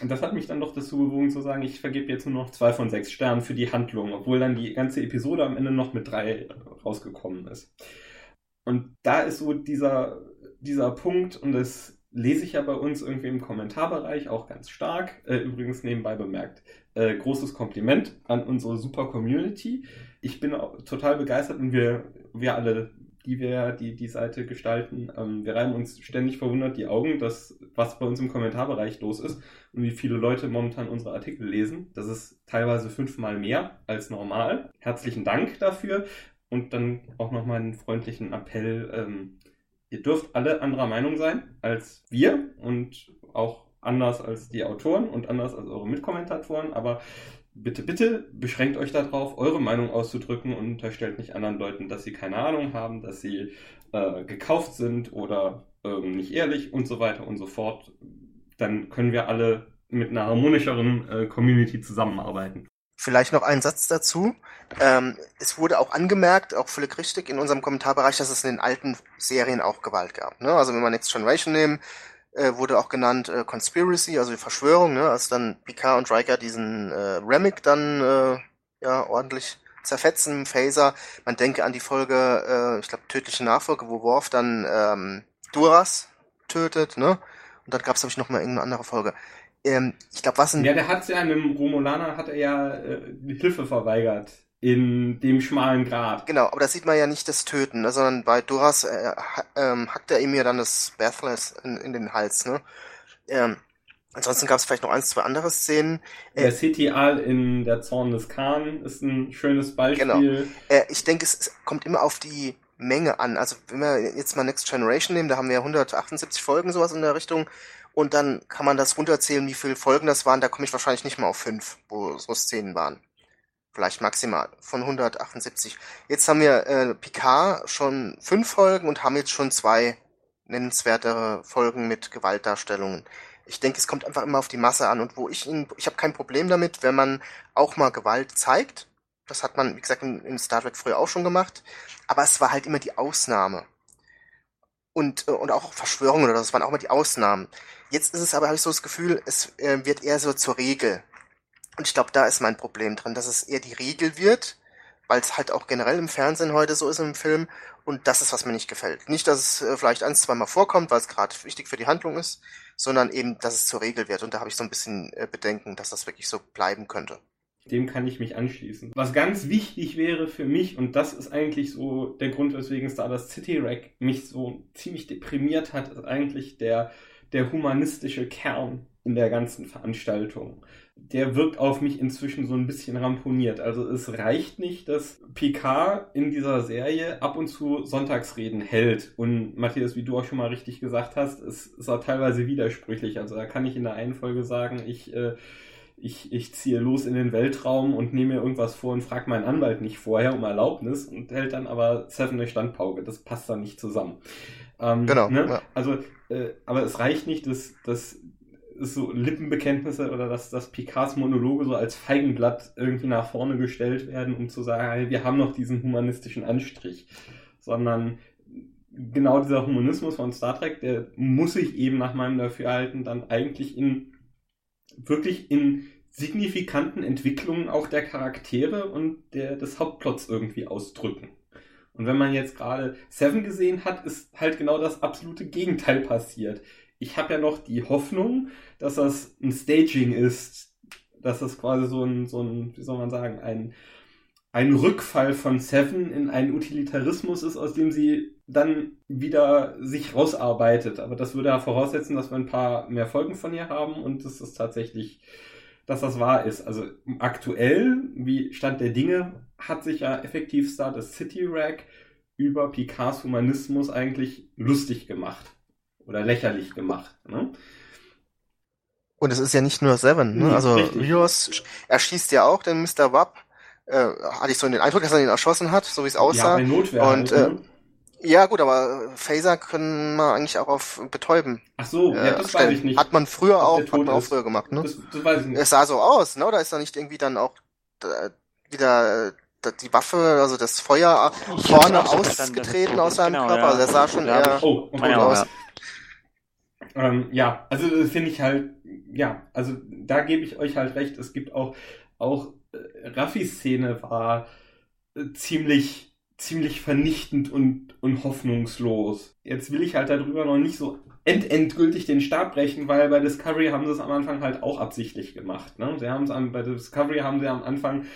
und das hat mich dann doch dazu bewogen zu sagen, ich vergebe jetzt nur noch zwei von sechs Sternen für die Handlung, obwohl dann die ganze Episode am Ende noch mit drei rausgekommen ist. Und da ist so dieser, dieser Punkt, und das lese ich ja bei uns irgendwie im Kommentarbereich auch ganz stark, äh, übrigens nebenbei bemerkt, äh, großes Kompliment an unsere super Community. Ich bin total begeistert und wir, wir alle die wir die, die Seite gestalten. Ähm, wir reiben uns ständig verwundert die Augen, dass, was bei uns im Kommentarbereich los ist und wie viele Leute momentan unsere Artikel lesen. Das ist teilweise fünfmal mehr als normal. Herzlichen Dank dafür. Und dann auch nochmal einen freundlichen Appell. Ähm, ihr dürft alle anderer Meinung sein als wir und auch anders als die Autoren und anders als eure Mitkommentatoren, aber bitte, bitte beschränkt euch darauf, eure Meinung auszudrücken und unterstellt nicht anderen Leuten, dass sie keine Ahnung haben, dass sie äh, gekauft sind oder ähm, nicht ehrlich und so weiter und so fort. Dann können wir alle mit einer harmonischeren äh, Community zusammenarbeiten. Vielleicht noch ein Satz dazu. Ähm, es wurde auch angemerkt, auch völlig richtig in unserem Kommentarbereich, dass es in den alten Serien auch Gewalt gab. Ne? Also wenn wir Next Generation nehmen, äh, wurde auch genannt äh, Conspiracy, also die Verschwörung, ne? als dann Picard und Riker diesen äh, Remick dann äh, ja ordentlich zerfetzen Phaser. Man denke an die Folge, äh, ich glaube, tödliche Nachfolge, wo Worf dann ähm, Duras tötet, ne? Und dann gab es, glaube ich, noch mal irgendeine andere Folge. Ähm, ich glaube, was ein... Ja, der hat ja einem Romulaner hat er ja äh, Hilfe verweigert in dem schmalen Grat. Genau, aber da sieht man ja nicht das Töten, ne, sondern bei Duras äh, ähm, hackt er ihm ja dann das Bathless in, in den Hals. Ne? Ähm, Ansonsten gab es vielleicht noch ein, zwei andere Szenen. Der äh, City All in der Zorn des Khan ist ein schönes Beispiel. Genau. Äh, ich denke, es kommt immer auf die Menge an. Also wenn wir jetzt mal Next Generation nehmen, da haben wir 178 Folgen sowas in der Richtung. Und dann kann man das runterzählen, wie viele Folgen das waren. Da komme ich wahrscheinlich nicht mal auf fünf, wo so Szenen waren. Vielleicht maximal von 178. Jetzt haben wir äh, Picard schon fünf Folgen und haben jetzt schon zwei nennenswertere Folgen mit Gewaltdarstellungen. Ich denke, es kommt einfach immer auf die Masse an und wo ich ihn, ich habe kein Problem damit, wenn man auch mal Gewalt zeigt. Das hat man, wie gesagt, in, in Star Trek früher auch schon gemacht. Aber es war halt immer die Ausnahme. Und, äh, und auch Verschwörungen oder das waren auch immer die Ausnahmen. Jetzt ist es aber, habe ich so das Gefühl, es äh, wird eher so zur Regel. Und ich glaube, da ist mein Problem drin, dass es eher die Regel wird, weil es halt auch generell im Fernsehen heute so ist im Film. Und das ist, was mir nicht gefällt. Nicht, dass es äh, vielleicht ein, zwei Mal vorkommt, weil es gerade wichtig für die Handlung ist, sondern eben, dass es zur Regel wird. Und da habe ich so ein bisschen äh, Bedenken, dass das wirklich so bleiben könnte. Dem kann ich mich anschließen. Was ganz wichtig wäre für mich, und das ist eigentlich so der Grund, weswegen Stardust City Rack mich so ziemlich deprimiert hat, ist eigentlich der, der humanistische Kern in der ganzen Veranstaltung. Der wirkt auf mich inzwischen so ein bisschen ramponiert. Also es reicht nicht, dass Picard in dieser Serie ab und zu Sonntagsreden hält. Und Matthias, wie du auch schon mal richtig gesagt hast, es ist auch teilweise widersprüchlich. Also da kann ich in der einen Folge sagen, ich äh, ich, ich ziehe los in den Weltraum und nehme mir irgendwas vor und frage meinen Anwalt nicht vorher um Erlaubnis und hält dann aber Seven eine Standpauke. Das passt dann nicht zusammen. Ähm, genau. Ne? Ja. Also, äh, aber es reicht nicht, dass, dass so Lippenbekenntnisse oder dass, dass Picards Monologe so als Feigenblatt irgendwie nach vorne gestellt werden, um zu sagen, hey, wir haben noch diesen humanistischen Anstrich. Sondern genau dieser Humanismus von Star Trek, der muss sich eben nach meinem Dafürhalten dann eigentlich in wirklich in signifikanten Entwicklungen auch der Charaktere und der, des Hauptplots irgendwie ausdrücken. Und wenn man jetzt gerade Seven gesehen hat, ist halt genau das absolute Gegenteil passiert. Ich habe ja noch die Hoffnung, dass das ein Staging ist, dass das quasi so ein, so ein, wie soll man sagen, ein, ein Rückfall von Seven in einen Utilitarismus ist, aus dem sie dann wieder sich rausarbeitet. Aber das würde ja voraussetzen, dass wir ein paar mehr Folgen von ihr haben und das ist tatsächlich, dass das wahr ist. Also aktuell, wie Stand der Dinge, hat sich ja effektiv Star des City Rack über Picards Humanismus eigentlich lustig gemacht oder lächerlich gemacht. Ne? Und es ist ja nicht nur Seven, ne? Mhm, also Rios erschießt ja auch den Mr. Wapp. Äh, hatte ich so den Eindruck, dass er ihn erschossen hat, so wie es aussah. Ja, bei Notwehr und halt, ne? Ja, gut, aber Phaser können wir eigentlich auch auf betäuben. Ach so, ja, das stellen. weiß ich nicht. Hat man früher auch, hat man auch früher gemacht, ne? Das, das weiß ich nicht. Es sah so aus, ne? Oder ist da nicht irgendwie dann auch äh, wieder äh, die Waffe, also das Feuer vorne ausgetreten aus seinem genau, Körper? Ja. Also der sah schon ja, eher oh, gut ja, aus. Ähm, ja, also das finde ich halt, ja, also da gebe ich euch halt recht. Es gibt auch, auch äh, Raffi-Szene war äh, ziemlich ziemlich vernichtend und, und hoffnungslos. Jetzt will ich halt darüber noch nicht so end endgültig den Stab brechen, weil bei Discovery haben sie es am Anfang halt auch absichtlich gemacht. Ne? Sie haben es bei Discovery haben sie am Anfang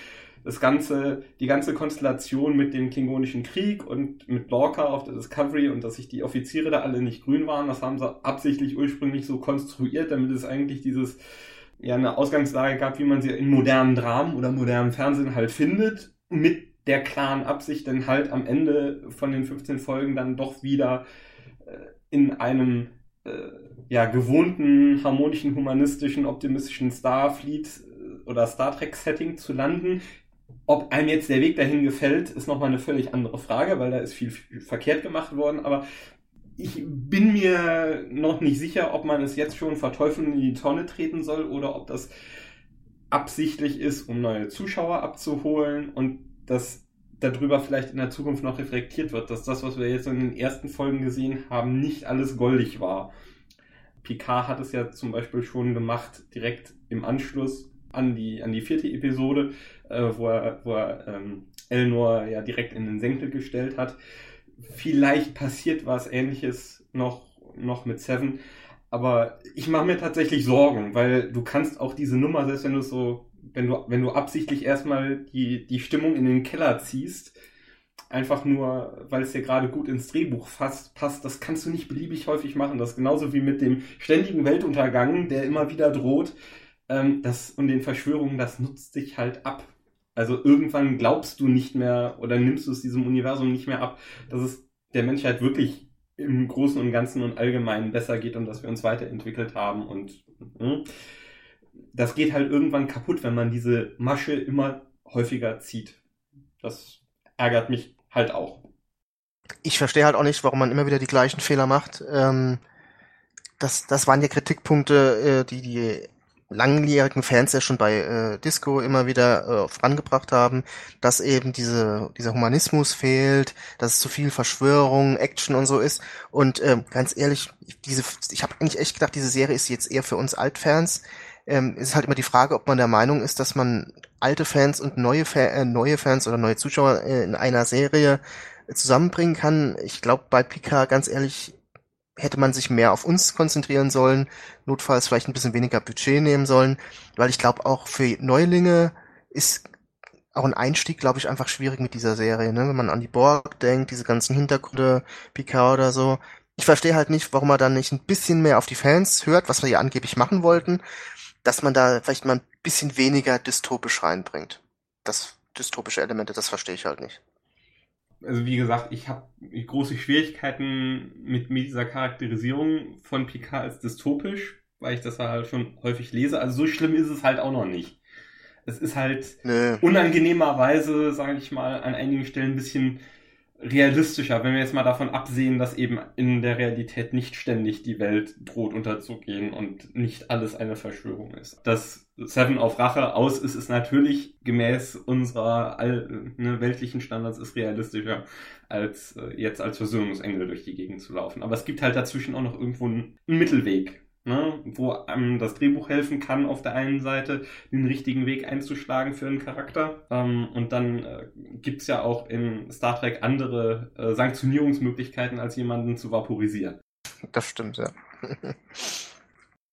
das ganze, die ganze Konstellation mit dem Klingonischen Krieg und mit Lorca auf der Discovery und dass sich die Offiziere da alle nicht grün waren, das haben sie absichtlich ursprünglich so konstruiert, damit es eigentlich dieses ja eine Ausgangslage gab, wie man sie in modernen Dramen oder modernen Fernsehen halt findet, mit der klaren Absicht, dann halt am Ende von den 15 Folgen dann doch wieder äh, in einem äh, ja, gewohnten, harmonischen, humanistischen, optimistischen Starfleet äh, oder Star Trek-Setting zu landen. Ob einem jetzt der Weg dahin gefällt, ist nochmal eine völlig andere Frage, weil da ist viel, viel verkehrt gemacht worden. Aber ich bin mir noch nicht sicher, ob man es jetzt schon verteufeln in die Tonne treten soll oder ob das absichtlich ist, um neue Zuschauer abzuholen und dass darüber vielleicht in der Zukunft noch reflektiert wird, dass das, was wir jetzt in den ersten Folgen gesehen haben, nicht alles goldig war. Picard hat es ja zum Beispiel schon gemacht, direkt im Anschluss an die, an die vierte Episode, äh, wo er, wo er ähm, Elnor ja direkt in den Senkel gestellt hat. Vielleicht passiert was ähnliches noch, noch mit Seven. Aber ich mache mir tatsächlich Sorgen, weil du kannst auch diese Nummer, selbst wenn du so wenn du, wenn du absichtlich erstmal die, die Stimmung in den Keller ziehst, einfach nur, weil es dir gerade gut ins Drehbuch fasst, passt, das kannst du nicht beliebig häufig machen. Das ist genauso wie mit dem ständigen Weltuntergang, der immer wieder droht. Ähm, das, und den Verschwörungen, das nutzt sich halt ab. Also irgendwann glaubst du nicht mehr oder nimmst du es diesem Universum nicht mehr ab, dass es der Menschheit wirklich im Großen und Ganzen und Allgemeinen besser geht und dass wir uns weiterentwickelt haben und mh. Das geht halt irgendwann kaputt, wenn man diese Masche immer häufiger zieht. Das ärgert mich halt auch. Ich verstehe halt auch nicht, warum man immer wieder die gleichen Fehler macht. Ähm, das, das waren ja Kritikpunkte, äh, die die langjährigen Fans ja schon bei äh, Disco immer wieder äh, vorangebracht haben, dass eben diese, dieser Humanismus fehlt, dass es zu viel Verschwörung, Action und so ist. Und ähm, ganz ehrlich, diese, ich habe eigentlich echt gedacht, diese Serie ist jetzt eher für uns Altfans. Ähm, es ist halt immer die Frage, ob man der Meinung ist, dass man alte Fans und neue, Fa äh, neue Fans oder neue Zuschauer äh, in einer Serie zusammenbringen kann. Ich glaube, bei Pika, ganz ehrlich, hätte man sich mehr auf uns konzentrieren sollen, notfalls vielleicht ein bisschen weniger Budget nehmen sollen, weil ich glaube auch für Neulinge ist auch ein Einstieg, glaube ich, einfach schwierig mit dieser Serie, ne? Wenn man an die Borg denkt, diese ganzen Hintergründe, Picard oder so. Ich verstehe halt nicht, warum man dann nicht ein bisschen mehr auf die Fans hört, was wir ja angeblich machen wollten, dass man da vielleicht mal ein bisschen weniger dystopisch reinbringt. Das dystopische Elemente, das verstehe ich halt nicht also wie gesagt, ich habe große Schwierigkeiten mit, mit dieser Charakterisierung von Picard als dystopisch, weil ich das halt schon häufig lese. Also so schlimm ist es halt auch noch nicht. Es ist halt nee. unangenehmerweise, sage ich mal, an einigen Stellen ein bisschen realistischer, wenn wir jetzt mal davon absehen, dass eben in der Realität nicht ständig die Welt droht unterzugehen und nicht alles eine Verschwörung ist. Dass Seven auf Rache aus ist, ist natürlich gemäß unserer all, ne, weltlichen Standards ist realistischer, als äh, jetzt als Versöhnungsengel durch die Gegend zu laufen. Aber es gibt halt dazwischen auch noch irgendwo einen, einen Mittelweg ne, wo einem das Drehbuch helfen kann, auf der einen Seite den richtigen Weg einzuschlagen für einen Charakter. Ähm, und dann äh, gibt's ja auch in Star Trek andere äh, Sanktionierungsmöglichkeiten, als jemanden zu vaporisieren. Das stimmt, ja. *laughs*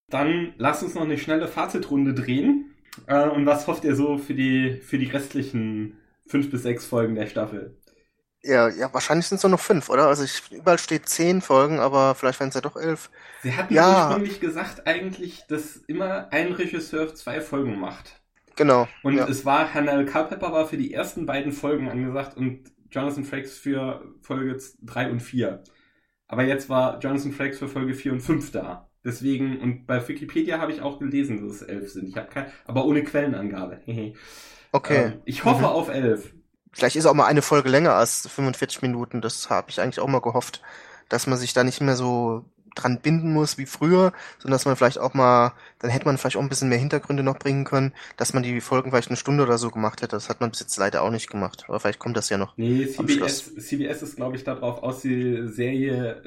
dann lasst uns noch eine schnelle Fazitrunde drehen. Äh, und was hofft ihr so für die, für die restlichen fünf bis sechs Folgen der Staffel? Ja, ja, wahrscheinlich sind es nur noch fünf, oder? Also ich, überall steht zehn Folgen, aber vielleicht werden es ja doch elf. Sie hatten ja ursprünglich gesagt eigentlich, dass immer ein Regisseur zwei Folgen macht. Genau. Und ja. es war, Hannah Culpepper war für die ersten beiden Folgen angesagt und Jonathan Frakes für Folge drei und vier. Aber jetzt war Jonathan Frakes für Folge vier und fünf da. Deswegen, und bei Wikipedia habe ich auch gelesen, dass es elf sind. Ich habe kein, aber ohne Quellenangabe. *laughs* okay. Ähm, ich hoffe mhm. auf elf. Vielleicht ist auch mal eine Folge länger als 45 Minuten. Das habe ich eigentlich auch mal gehofft, dass man sich da nicht mehr so dran binden muss wie früher, sondern dass man vielleicht auch mal, dann hätte man vielleicht auch ein bisschen mehr Hintergründe noch bringen können, dass man die Folgen vielleicht eine Stunde oder so gemacht hätte. Das hat man bis jetzt leider auch nicht gemacht. Aber vielleicht kommt das ja noch. Nee, CBS, CBS ist, glaube ich, darauf aus, die Serie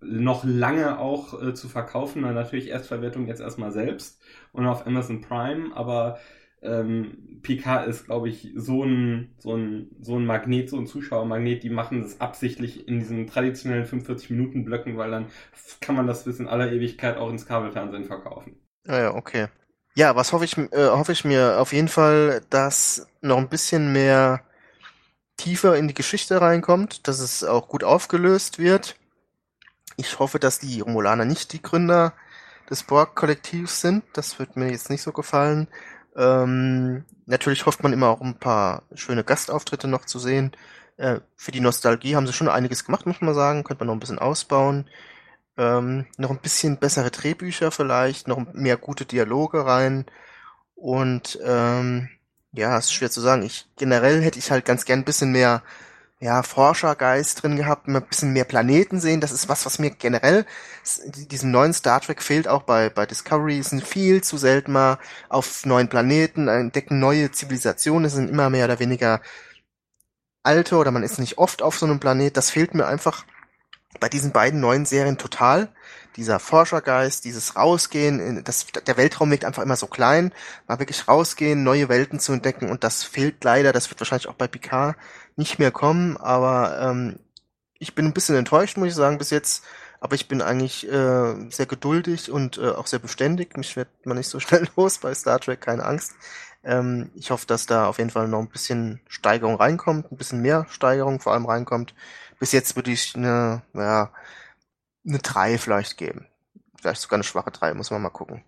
noch lange auch äh, zu verkaufen. Na, natürlich Erstverwertung jetzt erstmal selbst und auf Amazon Prime, aber ähm, PK ist, glaube ich, so ein, so, ein, so ein Magnet, so ein Zuschauermagnet, die machen das absichtlich in diesen traditionellen 45-Minuten-Blöcken, weil dann kann man das bis in aller Ewigkeit auch ins Kabelfernsehen verkaufen. Ah ja, okay. Ja, was hoffe ich, äh, hoffe ich mir auf jeden Fall, dass noch ein bisschen mehr tiefer in die Geschichte reinkommt, dass es auch gut aufgelöst wird. Ich hoffe, dass die Romulaner nicht die Gründer des Borg-Kollektivs sind. Das wird mir jetzt nicht so gefallen. Ähm, natürlich hofft man immer auch ein paar schöne Gastauftritte noch zu sehen. Äh, für die Nostalgie haben sie schon einiges gemacht, muss man sagen. Könnte man noch ein bisschen ausbauen. Ähm, noch ein bisschen bessere Drehbücher vielleicht, noch mehr gute Dialoge rein. Und ähm, ja, ist schwer zu sagen. Ich generell hätte ich halt ganz gern ein bisschen mehr ja, Forschergeist drin gehabt, ein bisschen mehr Planeten sehen. Das ist was, was mir generell diesem neuen Star Trek fehlt auch bei, bei Discovery. Es sind viel zu selten mal auf neuen Planeten, entdecken neue Zivilisationen, es sind immer mehr oder weniger alte oder man ist nicht oft auf so einem Planet. Das fehlt mir einfach bei diesen beiden neuen Serien total. Dieser Forschergeist, dieses Rausgehen, das, der Weltraum wirkt einfach immer so klein, mal wirklich rausgehen, neue Welten zu entdecken und das fehlt leider, das wird wahrscheinlich auch bei Picard nicht mehr kommen, aber ähm, ich bin ein bisschen enttäuscht, muss ich sagen, bis jetzt. Aber ich bin eigentlich äh, sehr geduldig und äh, auch sehr beständig. Mich wird man nicht so *laughs* schnell los bei Star Trek, keine Angst. Ähm, ich hoffe, dass da auf jeden Fall noch ein bisschen Steigerung reinkommt, ein bisschen mehr Steigerung vor allem reinkommt. Bis jetzt würde ich eine, ja, eine 3 vielleicht geben. Vielleicht sogar eine schwache 3, muss man mal gucken.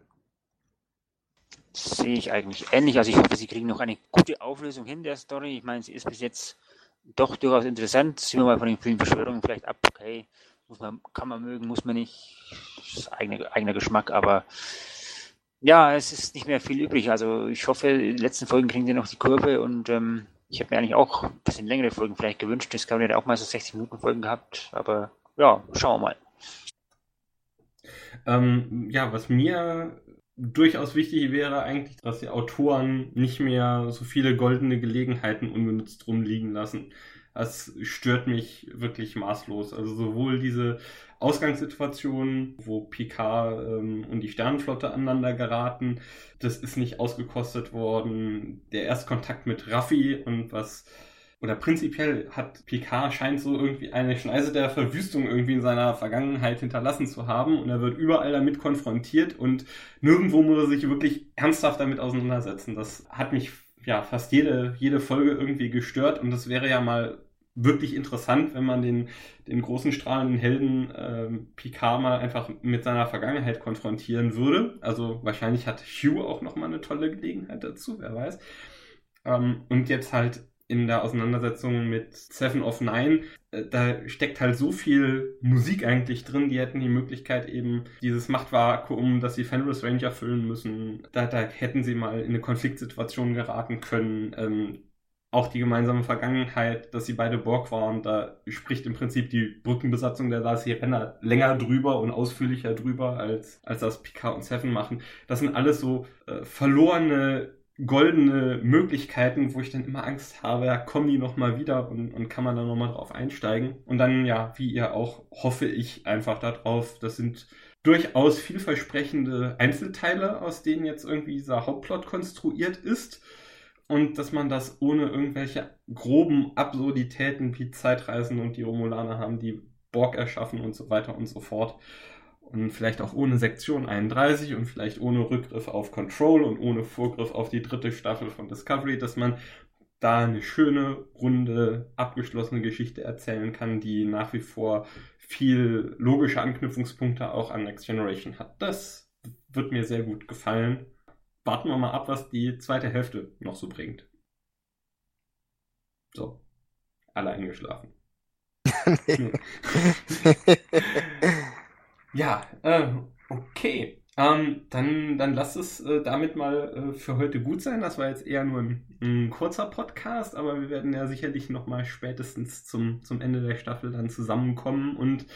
Sehe ich eigentlich ähnlich. Also ich hoffe, sie kriegen noch eine gute Auflösung hin der Story. Ich meine, sie ist bis jetzt doch durchaus interessant. Sehen wir mal von den vielen Verschwörungen vielleicht ab. Okay, muss man, kann man mögen, muss man nicht. Das ist eigener, eigener Geschmack, aber ja, es ist nicht mehr viel übrig. Also ich hoffe, die letzten Folgen kriegen sie noch die Kurve und ähm, ich habe mir eigentlich auch ein bisschen längere Folgen vielleicht gewünscht. Discovery hat auch mal so 60 Minuten Folgen gehabt, aber ja, schauen wir mal. Ähm, ja, was mir durchaus wichtig wäre eigentlich, dass die Autoren nicht mehr so viele goldene Gelegenheiten ungenutzt rumliegen lassen. Das stört mich wirklich maßlos. Also sowohl diese Ausgangssituation, wo Picard ähm, und die Sternenflotte aneinander geraten, das ist nicht ausgekostet worden. Der Erstkontakt mit Raffi und was oder prinzipiell hat Picard scheint so irgendwie eine Schneise der Verwüstung irgendwie in seiner Vergangenheit hinterlassen zu haben und er wird überall damit konfrontiert und nirgendwo muss er sich wirklich ernsthaft damit auseinandersetzen. Das hat mich ja fast jede, jede Folge irgendwie gestört und das wäre ja mal wirklich interessant, wenn man den, den großen strahlenden Helden ähm, Picard mal einfach mit seiner Vergangenheit konfrontieren würde. Also wahrscheinlich hat Hugh auch nochmal eine tolle Gelegenheit dazu, wer weiß. Ähm, und jetzt halt in der Auseinandersetzung mit Seven of Nine, äh, da steckt halt so viel Musik eigentlich drin, die hätten die Möglichkeit eben dieses Machtvakuum, das sie Fenris Ranger füllen müssen, da, da hätten sie mal in eine Konfliktsituation geraten können. Ähm, auch die gemeinsame Vergangenheit, dass sie beide Borg waren, da spricht im Prinzip die Brückenbesatzung der La Sirena länger drüber und ausführlicher drüber, als, als das Picard und Seven machen. Das sind alles so äh, verlorene goldene Möglichkeiten, wo ich dann immer Angst habe, ja, kommen die nochmal wieder und, und kann man da nochmal drauf einsteigen. Und dann, ja, wie ihr auch, hoffe ich einfach darauf, das sind durchaus vielversprechende Einzelteile, aus denen jetzt irgendwie dieser Hauptplot konstruiert ist und dass man das ohne irgendwelche groben Absurditäten wie Zeitreisen und die Romulaner haben die Borg erschaffen und so weiter und so fort. Und vielleicht auch ohne Sektion 31 und vielleicht ohne Rückgriff auf Control und ohne Vorgriff auf die dritte Staffel von Discovery, dass man da eine schöne, runde, abgeschlossene Geschichte erzählen kann, die nach wie vor viel logische Anknüpfungspunkte auch an Next Generation hat. Das wird mir sehr gut gefallen warten wir mal ab, was die zweite Hälfte noch so bringt. So. Alle eingeschlafen. *laughs* *laughs* ja, äh, okay. Ähm, dann, dann lasst es äh, damit mal äh, für heute gut sein. Das war jetzt eher nur ein, ein, kurzer Podcast, aber wir werden ja sicherlich nochmal spätestens zum, zum Ende der Staffel dann zusammenkommen und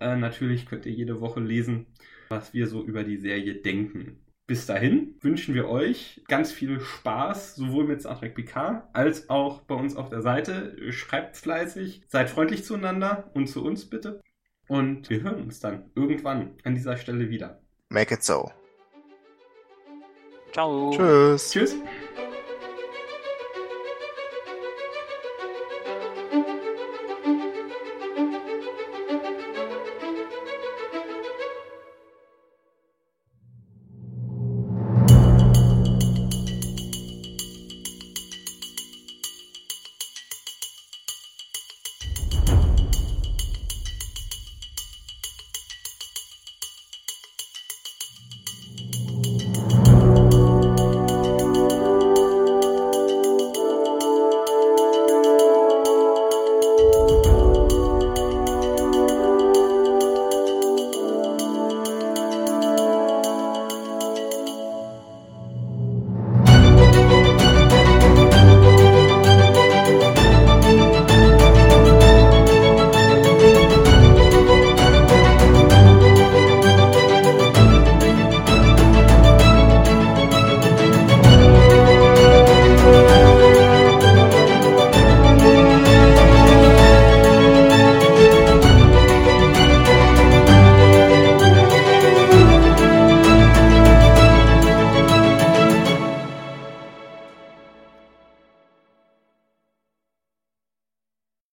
äh, natürlich könnt ihr jede Woche lesen, was wir so über die Serie denken. Bis dahin wünschen wir euch ganz viel Spaß, sowohl mit Star Trek PK als auch bei uns auf der Seite. Schreibt fleißig, seid freundlich zueinander und zu uns bitte. Und wir hören uns dann irgendwann an dieser Stelle wieder. Make it so. Ciao. Tschüss. Tschüss.